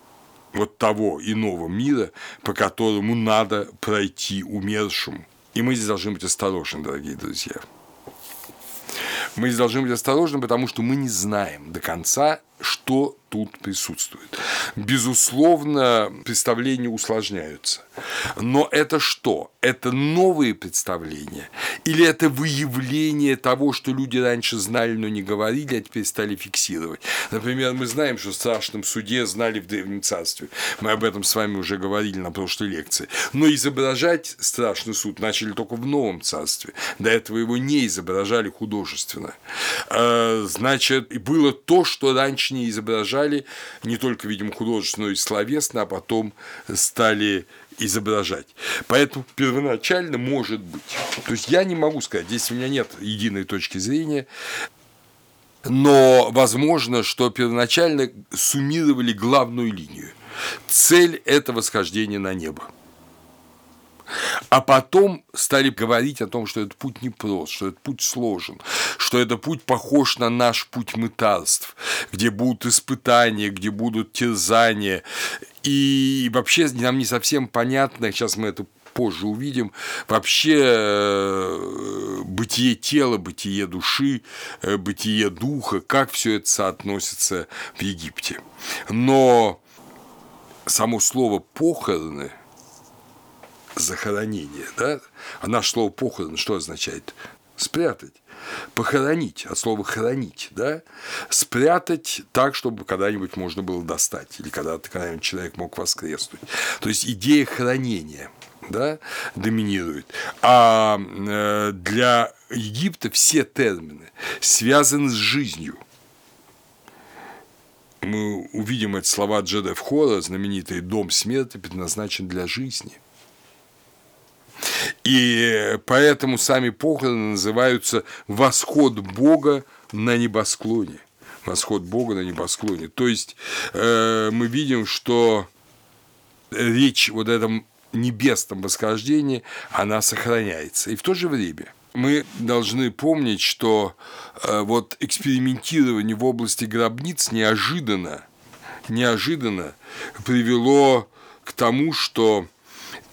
вот того иного мира, по которому надо пройти умершему. И мы здесь должны быть осторожны, дорогие друзья. Мы здесь должны быть осторожны, потому что мы не знаем до конца, что тут присутствует. Безусловно, представления усложняются. Но это что? Это новые представления? Или это выявление того, что люди раньше знали, но не говорили, а теперь стали фиксировать? Например, мы знаем, что в страшном суде знали в Древнем Царстве. Мы об этом с вами уже говорили на прошлой лекции. Но изображать страшный суд начали только в Новом Царстве. До этого его не изображали художественно. А, значит, было то, что раньше не изображали не только, видимо, художественно, но и словесно, а потом стали изображать. Поэтому первоначально может быть. То есть я не могу сказать, здесь у меня нет единой точки зрения, но возможно, что первоначально суммировали главную линию. Цель – это восхождение на небо. А потом стали говорить о том, что этот путь непрост, что этот путь сложен, что этот путь похож на наш путь мытарств, где будут испытания, где будут терзания. И вообще нам не совсем понятно, сейчас мы это позже увидим, вообще э, бытие тела, бытие души, э, бытие духа, как все это соотносится в Египте. Но само слово похороны – захоронение, да? А наше слово похорон что означает? Спрятать. Похоронить, от слова хоронить, да? Спрятать так, чтобы когда-нибудь можно было достать, или когда-то когда-нибудь человек мог воскреснуть. То есть идея хранения да, доминирует. А э, для Египта все термины связаны с жизнью. Мы увидим эти слова Джедеф Хора, знаменитый «Дом смерти предназначен для жизни». И поэтому сами похороны называются «восход Бога на небосклоне». Восход Бога на небосклоне. То есть э, мы видим, что речь вот этом небесном восхождении, она сохраняется. И в то же время мы должны помнить, что э, вот экспериментирование в области гробниц неожиданно, неожиданно привело к тому, что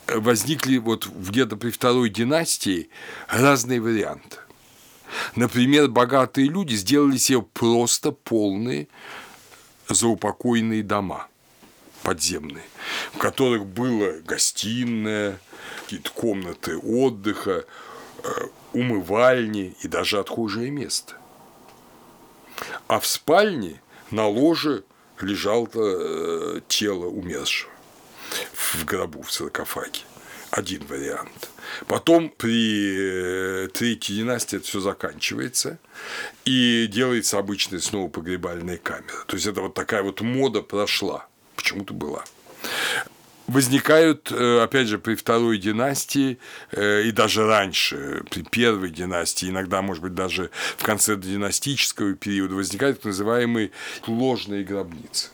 возникли вот где-то при второй династии разные варианты. Например, богатые люди сделали себе просто полные заупокойные дома. подземные, в которых было гостиная, какие-то комнаты отдыха, э, умывальни и даже отхожее место. А в спальне на ложе лежало э, тело умершего в гробу, в саркофаге. Один вариант. Потом при э, третьей династии это все заканчивается и делается обычная снова погребальная камера. То есть это вот такая вот мода прошла, почему-то была возникают, э, опять же, при второй династии э, и даже раньше, при первой династии, иногда, может быть, даже в конце династического периода, возникают так называемые ложные гробницы.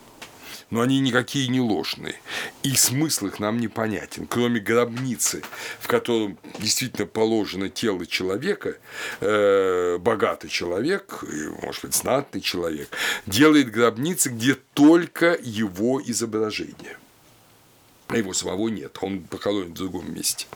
Но они никакие не ложные. И смысл их нам непонятен. Кроме гробницы, в котором действительно положено тело человека, э, богатый человек, может быть, знатный человек, делает гробницы, где только его изображение – а его самого нет, он похоронен в другом месте.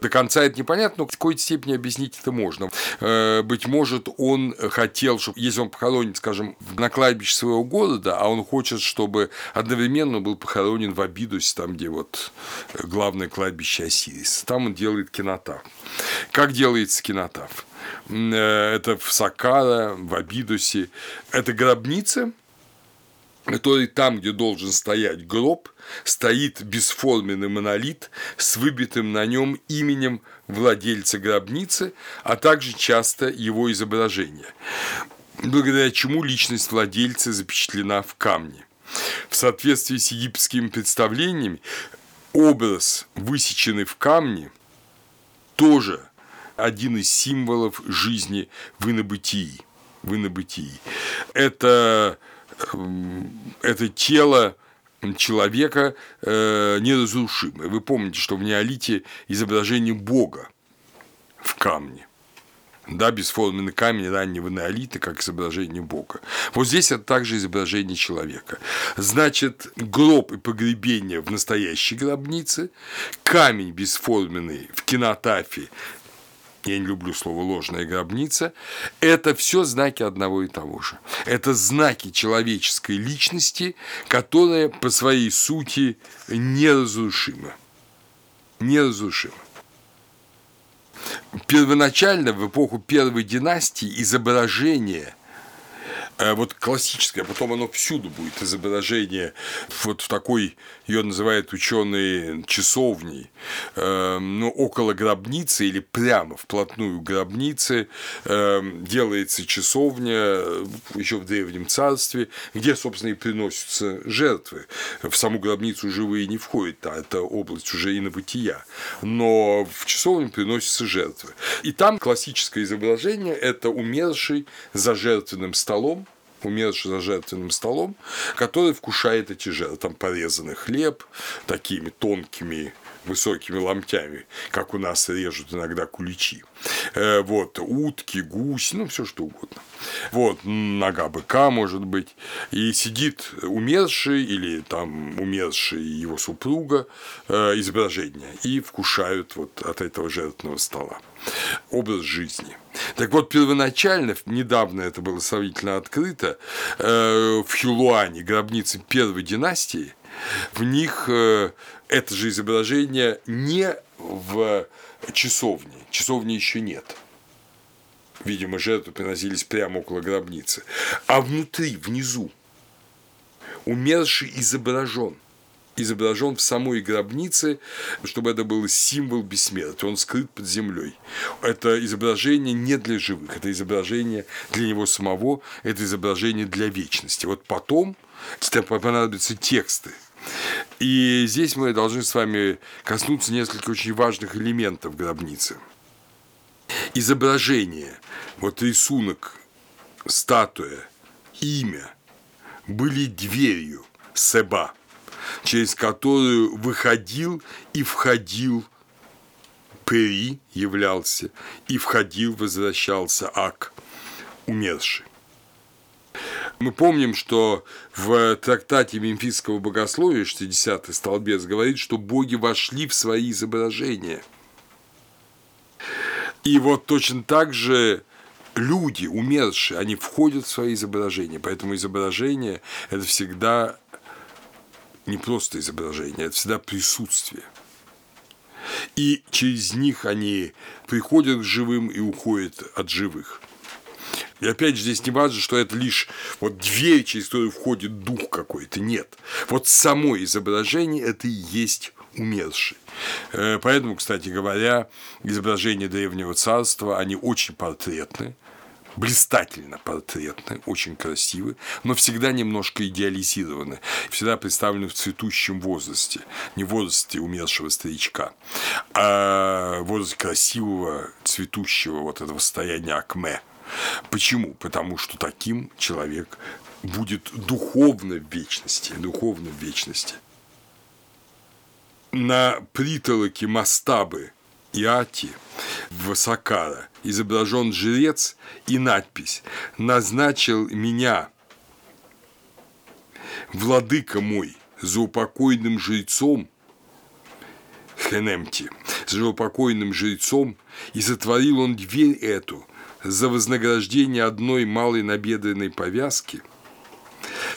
До конца это непонятно, но в какой-то степени объяснить это можно. Э, быть может, он хотел, чтобы, если он похоронен, скажем, на кладбище своего города, а он хочет, чтобы одновременно был похоронен в Абидусе, там, где вот главное кладбище Осириса. Там он делает кинотаф. Как делается кинотаф? Э, это в Сакара, в Абидусе. Это гробница, который там, где должен стоять гроб, стоит бесформенный монолит с выбитым на нем именем владельца гробницы, а также часто его изображение, благодаря чему личность владельца запечатлена в камне. В соответствии с египетскими представлениями, образ, высеченный в камне, тоже один из символов жизни в инобытии. В инобытии. Это это тело человека э, неразрушимое. Вы помните, что в неолите изображение Бога в камне. Да, бесформенный камень раннего неолита, как изображение Бога. Вот здесь это также изображение человека. Значит, гроб и погребение в настоящей гробнице, камень бесформенный в кинотафе я не люблю слово ложная гробница, это все знаки одного и того же. Это знаки человеческой личности, которая по своей сути неразрушима. Неразрушима. Первоначально, в эпоху первой династии, изображение – Э, вот классическое, а потом оно всюду будет изображение вот в такой, ее называют ученые часовней, э, ну, около гробницы или прямо вплотную к гробнице э, делается часовня еще в Древнем Царстве, где, собственно, и приносятся жертвы. В саму гробницу живые не входят, а это область уже и на бытия, но в часовню приносятся жертвы. И там классическое изображение – это умерший за жертвенным столом, умерший за жертвенным столом, который вкушает эти жертвы. Там порезанный хлеб такими тонкими высокими ломтями, как у нас режут иногда куличи. Э, вот, утки, гусь, ну, все что угодно. Вот, нога быка, может быть. И сидит умерший или там умерший его супруга э, изображение и вкушают вот от этого жертвенного стола. Образ жизни. Так вот, первоначально, недавно это было сравнительно открыто, э, в Хилуане, гробнице первой династии, в них это же изображение не в часовне, часовни еще нет. Видимо, жертвы приносились прямо около гробницы. А внутри, внизу, умерший изображен изображен в самой гробнице, чтобы это был символ бессмертия. Он скрыт под землей. Это изображение не для живых, это изображение для него самого, это изображение для вечности. Вот потом понадобятся тексты и здесь мы должны с вами коснуться нескольких очень важных элементов гробницы. Изображение, вот рисунок, статуя, имя были дверью Себа, через которую выходил и входил Пери являлся, и входил, возвращался Ак, умерший. Мы помним, что в трактате Мемфисского богословия, 60-й столбец, говорит, что боги вошли в свои изображения. И вот точно так же люди, умершие, они входят в свои изображения. Поэтому изображение – это всегда не просто изображение, это всегда присутствие. И через них они приходят к живым и уходят от живых. И опять же, здесь не важно, что это лишь вот дверь, через которую входит дух какой-то. Нет. Вот само изображение – это и есть умерший. Э, поэтому, кстати говоря, изображения Древнего Царства, они очень портретны, блистательно портретны, очень красивы, но всегда немножко идеализированы, всегда представлены в цветущем возрасте, не в возрасте умершего старичка, а в возрасте красивого, цветущего вот этого состояния акме. Почему? Потому что таким человек будет духовно в вечности, духовно в вечности. На притолоке Мастабы Иати в Сакара изображен жрец и надпись «Назначил меня владыка мой за упокойным жрецом Хенемти, за упокойным жрецом, и сотворил он дверь эту за вознаграждение одной малой набедренной повязки,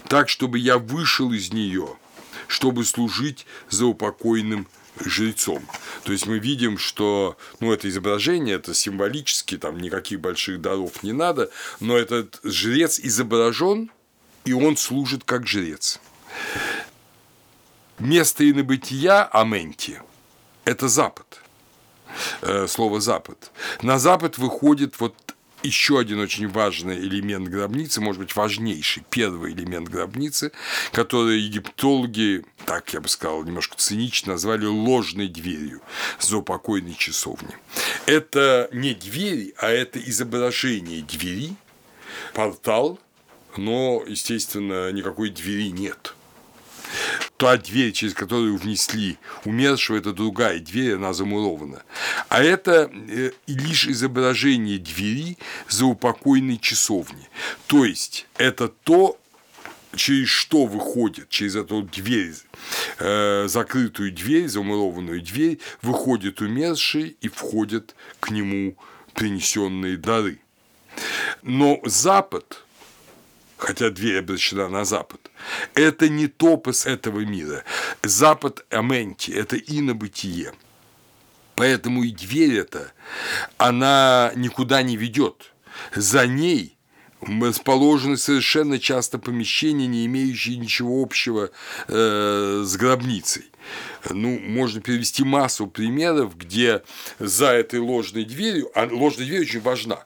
так, чтобы я вышел из нее, чтобы служить за упокойным жрецом. То есть мы видим, что ну, это изображение, это символически, там никаких больших даров не надо, но этот жрец изображен, и он служит как жрец. Место инобытия Аменти – это Запад, э, слово Запад. На Запад выходит вот еще один очень важный элемент гробницы, может быть, важнейший, первый элемент гробницы, который египтологи, так я бы сказал, немножко цинично назвали ложной дверью заупокойной часовни. Это не двери, а это изображение двери, портал, но, естественно, никакой двери нет – та дверь, через которую внесли умершего, это другая дверь, она замурована. А это э, лишь изображение двери за упокойной часовни. То есть, это то, через что выходит, через эту дверь, э, закрытую дверь, замурованную дверь, выходит умерший и входят к нему принесенные дары. Но Запад хотя дверь обращена на Запад. Это не топос этого мира. Запад Аменти – это инобытие. Поэтому и дверь эта, она никуда не ведет. За ней расположены совершенно часто помещения, не имеющие ничего общего э, с гробницей. Ну, можно привести массу примеров, где за этой ложной дверью, а ложная дверь очень важна,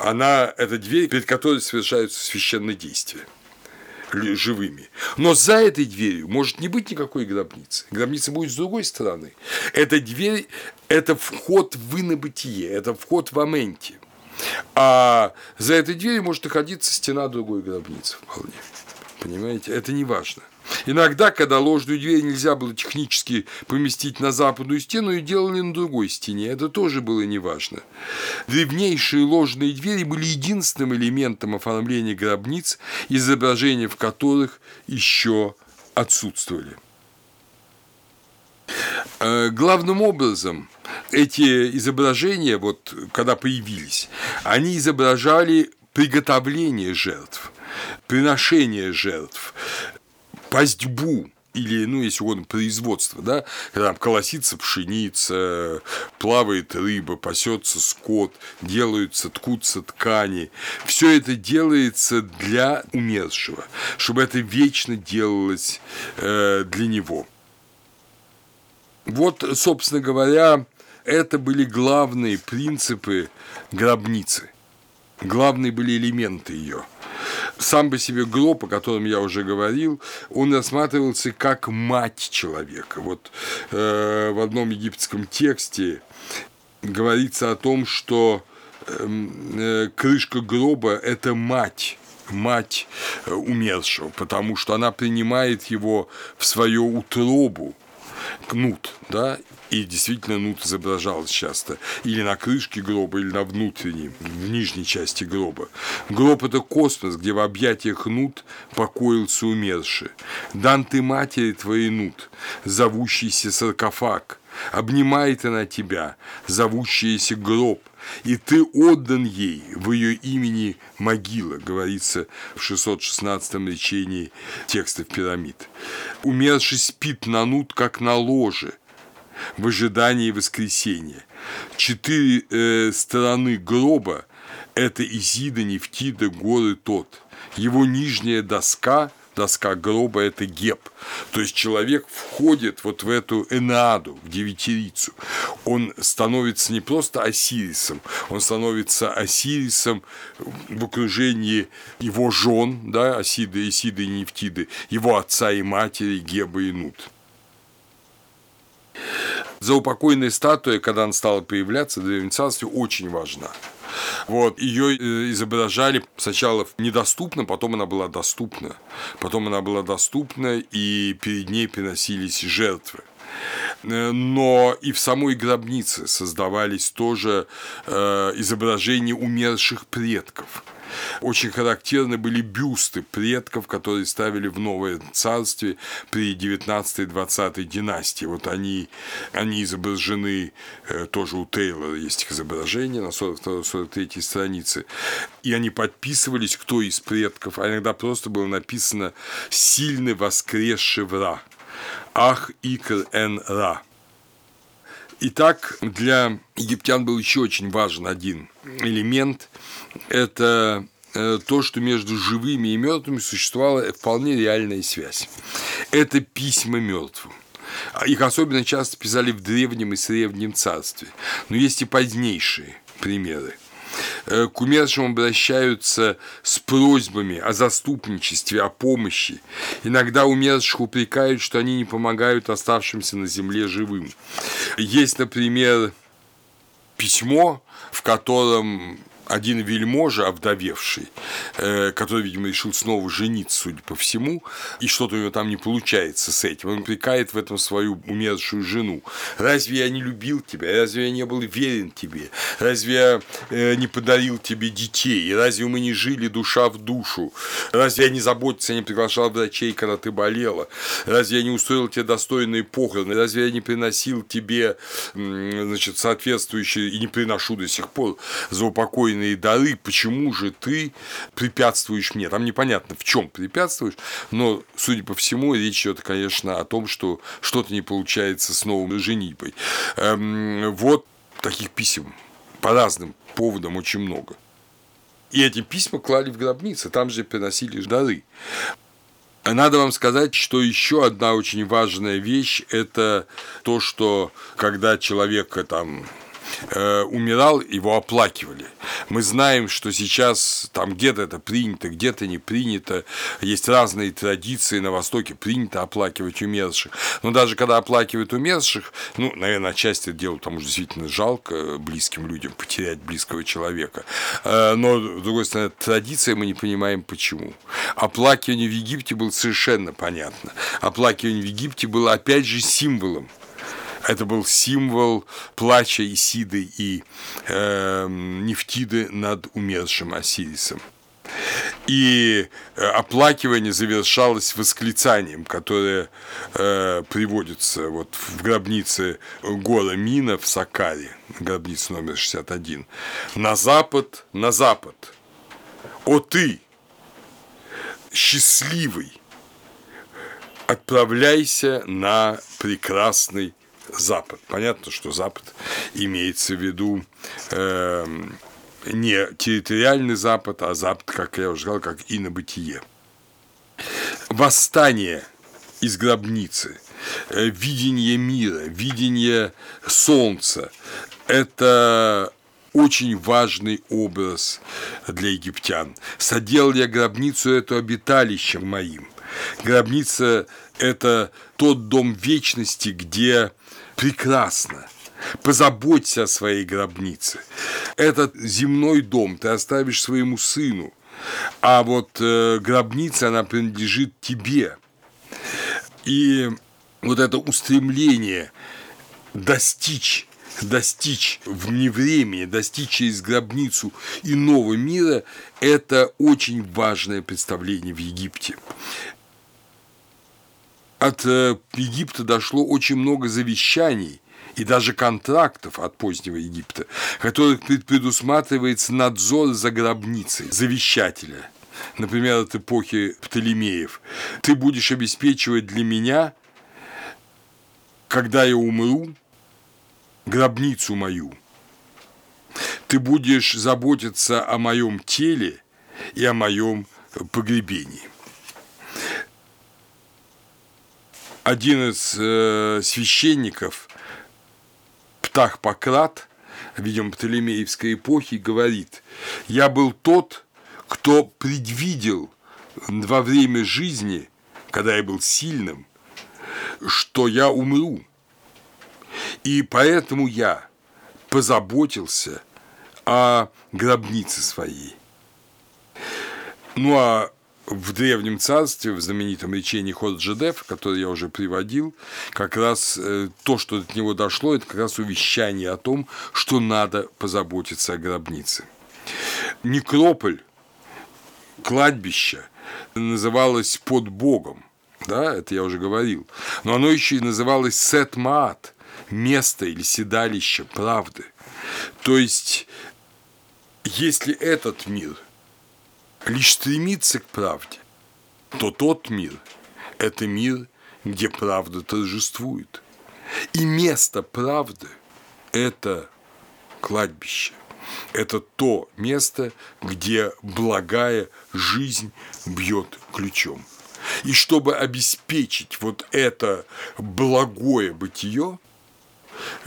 она, это дверь, перед которой совершаются священные действия живыми. Но за этой дверью может не быть никакой гробницы. Гробница будет с другой стороны. Эта дверь – это вход в инобытие, это вход в аменте. А за этой дверью может находиться стена другой гробницы вполне. Понимаете? Это не важно. Иногда, когда ложную дверь нельзя было технически поместить на западную стену, и делали на другой стене. Это тоже было неважно. Древнейшие ложные двери были единственным элементом оформления гробниц, изображения в которых еще отсутствовали. Э, главным образом эти изображения, вот когда появились, они изображали приготовление жертв, приношение жертв, пастьбу или, ну, если угодно, производство, да, там колосится пшеница, плавает рыба, пасется скот, делаются, ткутся ткани. Все это делается для умершего, чтобы это вечно делалось э, для него. Вот, собственно говоря, это были главные принципы гробницы, главные были элементы ее – сам по себе гроб, о котором я уже говорил, он рассматривался как мать человека. Вот э, в одном египетском тексте говорится о том, что эм, э, крышка гроба – это мать мать э, умершего, потому что она принимает его в свою утробу, кнут, да, и действительно нут изображалась часто. Или на крышке гроба, или на внутренней, в нижней части гроба. Гроб – это космос, где в объятиях нут покоился умерший. Дан ты матери твоей нут, зовущийся саркофаг, обнимает она тебя, зовущаяся гроб, и ты отдан ей в ее имени могила, говорится в 616-м речении текстов пирамид. Умерший спит на нут, как на ложе, в ожидании воскресения. Четыре э, стороны гроба – это Изида, Нефтида, горы тот. Его нижняя доска – доска гроба – это геб. То есть человек входит вот в эту энаду, в девятирицу. Он становится не просто Осирисом, он становится Осирисом в окружении его жен, да, Осиды, Исиды и Нефтиды, его отца и матери Геба и Нут. Заупокойная статуя, когда она стала появляться в Древнем Царстве, очень важна. Вот, ее э, изображали сначала недоступно, потом она была доступна. Потом она была доступна, и перед ней переносились жертвы э, но и в самой гробнице создавались тоже э, изображения умерших предков. Очень характерны были бюсты предков, которые ставили в Новое Царствие при 19-20 династии. Вот они, они изображены, э, тоже у Тейлора есть их изображение на 42-43 странице, и они подписывались, кто из предков, а иногда просто было написано «сильный воскресший вра». Ах Икр Эн Ра. Итак, для египтян был еще очень важен один элемент – это э, то, что между живыми и мертвыми существовала вполне реальная связь. Это письма мертвым. Их особенно часто писали в древнем и среднем царстве, но есть и позднейшие примеры – Э, к умершим обращаются с просьбами о заступничестве, о помощи. Иногда умерших упрекают, что они не помогают оставшимся на земле живым. Есть, например, письмо, в котором один вельможа, овдовевший, э, который, видимо, решил снова жениться, судя по всему, и что-то у него там не получается с этим. Он упрекает в этом свою умершую жену. «Разве я не любил тебя? Разве я не был верен тебе? Разве я э, не подарил тебе детей? Разве мы не жили душа в душу? Разве я не заботился, не приглашал врачей, когда ты болела? Разве я не устроил тебе достойные похороны? Разве я не приносил тебе значит, соответствующие, и не приношу до сих пор, за упокой божественные дары, почему же ты препятствуешь мне? Там непонятно, в чем препятствуешь, но, судя по всему, речь идет, конечно, о том, что что-то не получается с новым женитьбой. Эм, вот таких писем по разным поводам очень много. И эти письма клали в гробницы, там же приносили дары. Надо вам сказать, что еще одна очень важная вещь – это то, что когда человека там э, умирал, его оплакивали. Мы знаем, что сейчас там где-то это принято, где-то не принято. Есть разные традиции на Востоке, принято оплакивать умерших. Но даже когда оплакивают умерших, ну, наверное, отчасти это дело, потому что действительно жалко близким людям потерять близкого человека. Э, но, с другой стороны, традиция мы не понимаем почему. Оплакивание в Египте было совершенно понятно. Оплакивание в Египте было, опять же, символом это был символ плача Исиды и э, Нефтиды над умершим Осирисом. И э, оплакивание завершалось восклицанием, которое э, приводится вот в гробнице гора Мина в Сакаре, гробница номер 61. «На запад, на запад! О ты, счастливый, отправляйся на прекрасный Запад. Понятно, что Запад имеется в виду э, не территориальный Запад, а Запад, как я уже сказал, как инобытие. Восстание из гробницы, э, видение мира, видение солнца – это очень важный образ для египтян. Соделал я гробницу эту обиталищем моим. Гробница – это тот дом вечности, где прекрасно. Позаботься о своей гробнице. Этот земной дом ты оставишь своему сыну, а вот э, гробница, она принадлежит тебе. И вот это устремление достичь достичь вне времени, достичь через гробницу иного мира – это очень важное представление в Египте от э, Египта дошло очень много завещаний и даже контрактов от позднего Египта, которых предусматривается надзор за гробницей завещателя. Например, от эпохи Птолемеев. Ты будешь обеспечивать для меня, когда я умру, гробницу мою. Ты будешь заботиться о моем теле и о моем погребении. Один из э, священников, Птах Пократ, видимо, Птолемеевской эпохи, говорит, «Я был тот, кто предвидел во время жизни, когда я был сильным, что я умру. И поэтому я позаботился о гробнице своей. Ну а в Древнем Царстве, в знаменитом речении Ходжедеф, которое я уже приводил, как раз э, то, что от него дошло, это как раз увещание о том, что надо позаботиться о гробнице. Некрополь, кладбище называлось под Богом, да, это я уже говорил, но оно еще и называлось Сет-Маат, место или седалище правды. То есть, если этот мир – лишь стремится к правде, то тот мир – это мир, где правда торжествует. И место правды – это кладбище. Это то место, где благая жизнь бьет ключом. И чтобы обеспечить вот это благое бытие,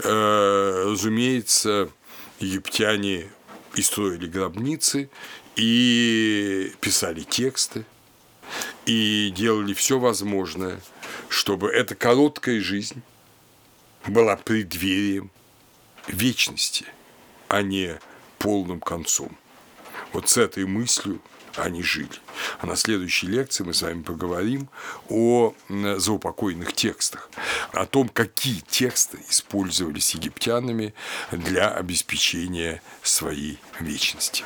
э, разумеется, египтяне и строили гробницы, и писали тексты, и делали все возможное, чтобы эта короткая жизнь была преддверием вечности, а не полным концом. Вот с этой мыслью они жили. А на следующей лекции мы с вами поговорим о заупокойных текстах, о том, какие тексты использовались египтянами для обеспечения своей вечности.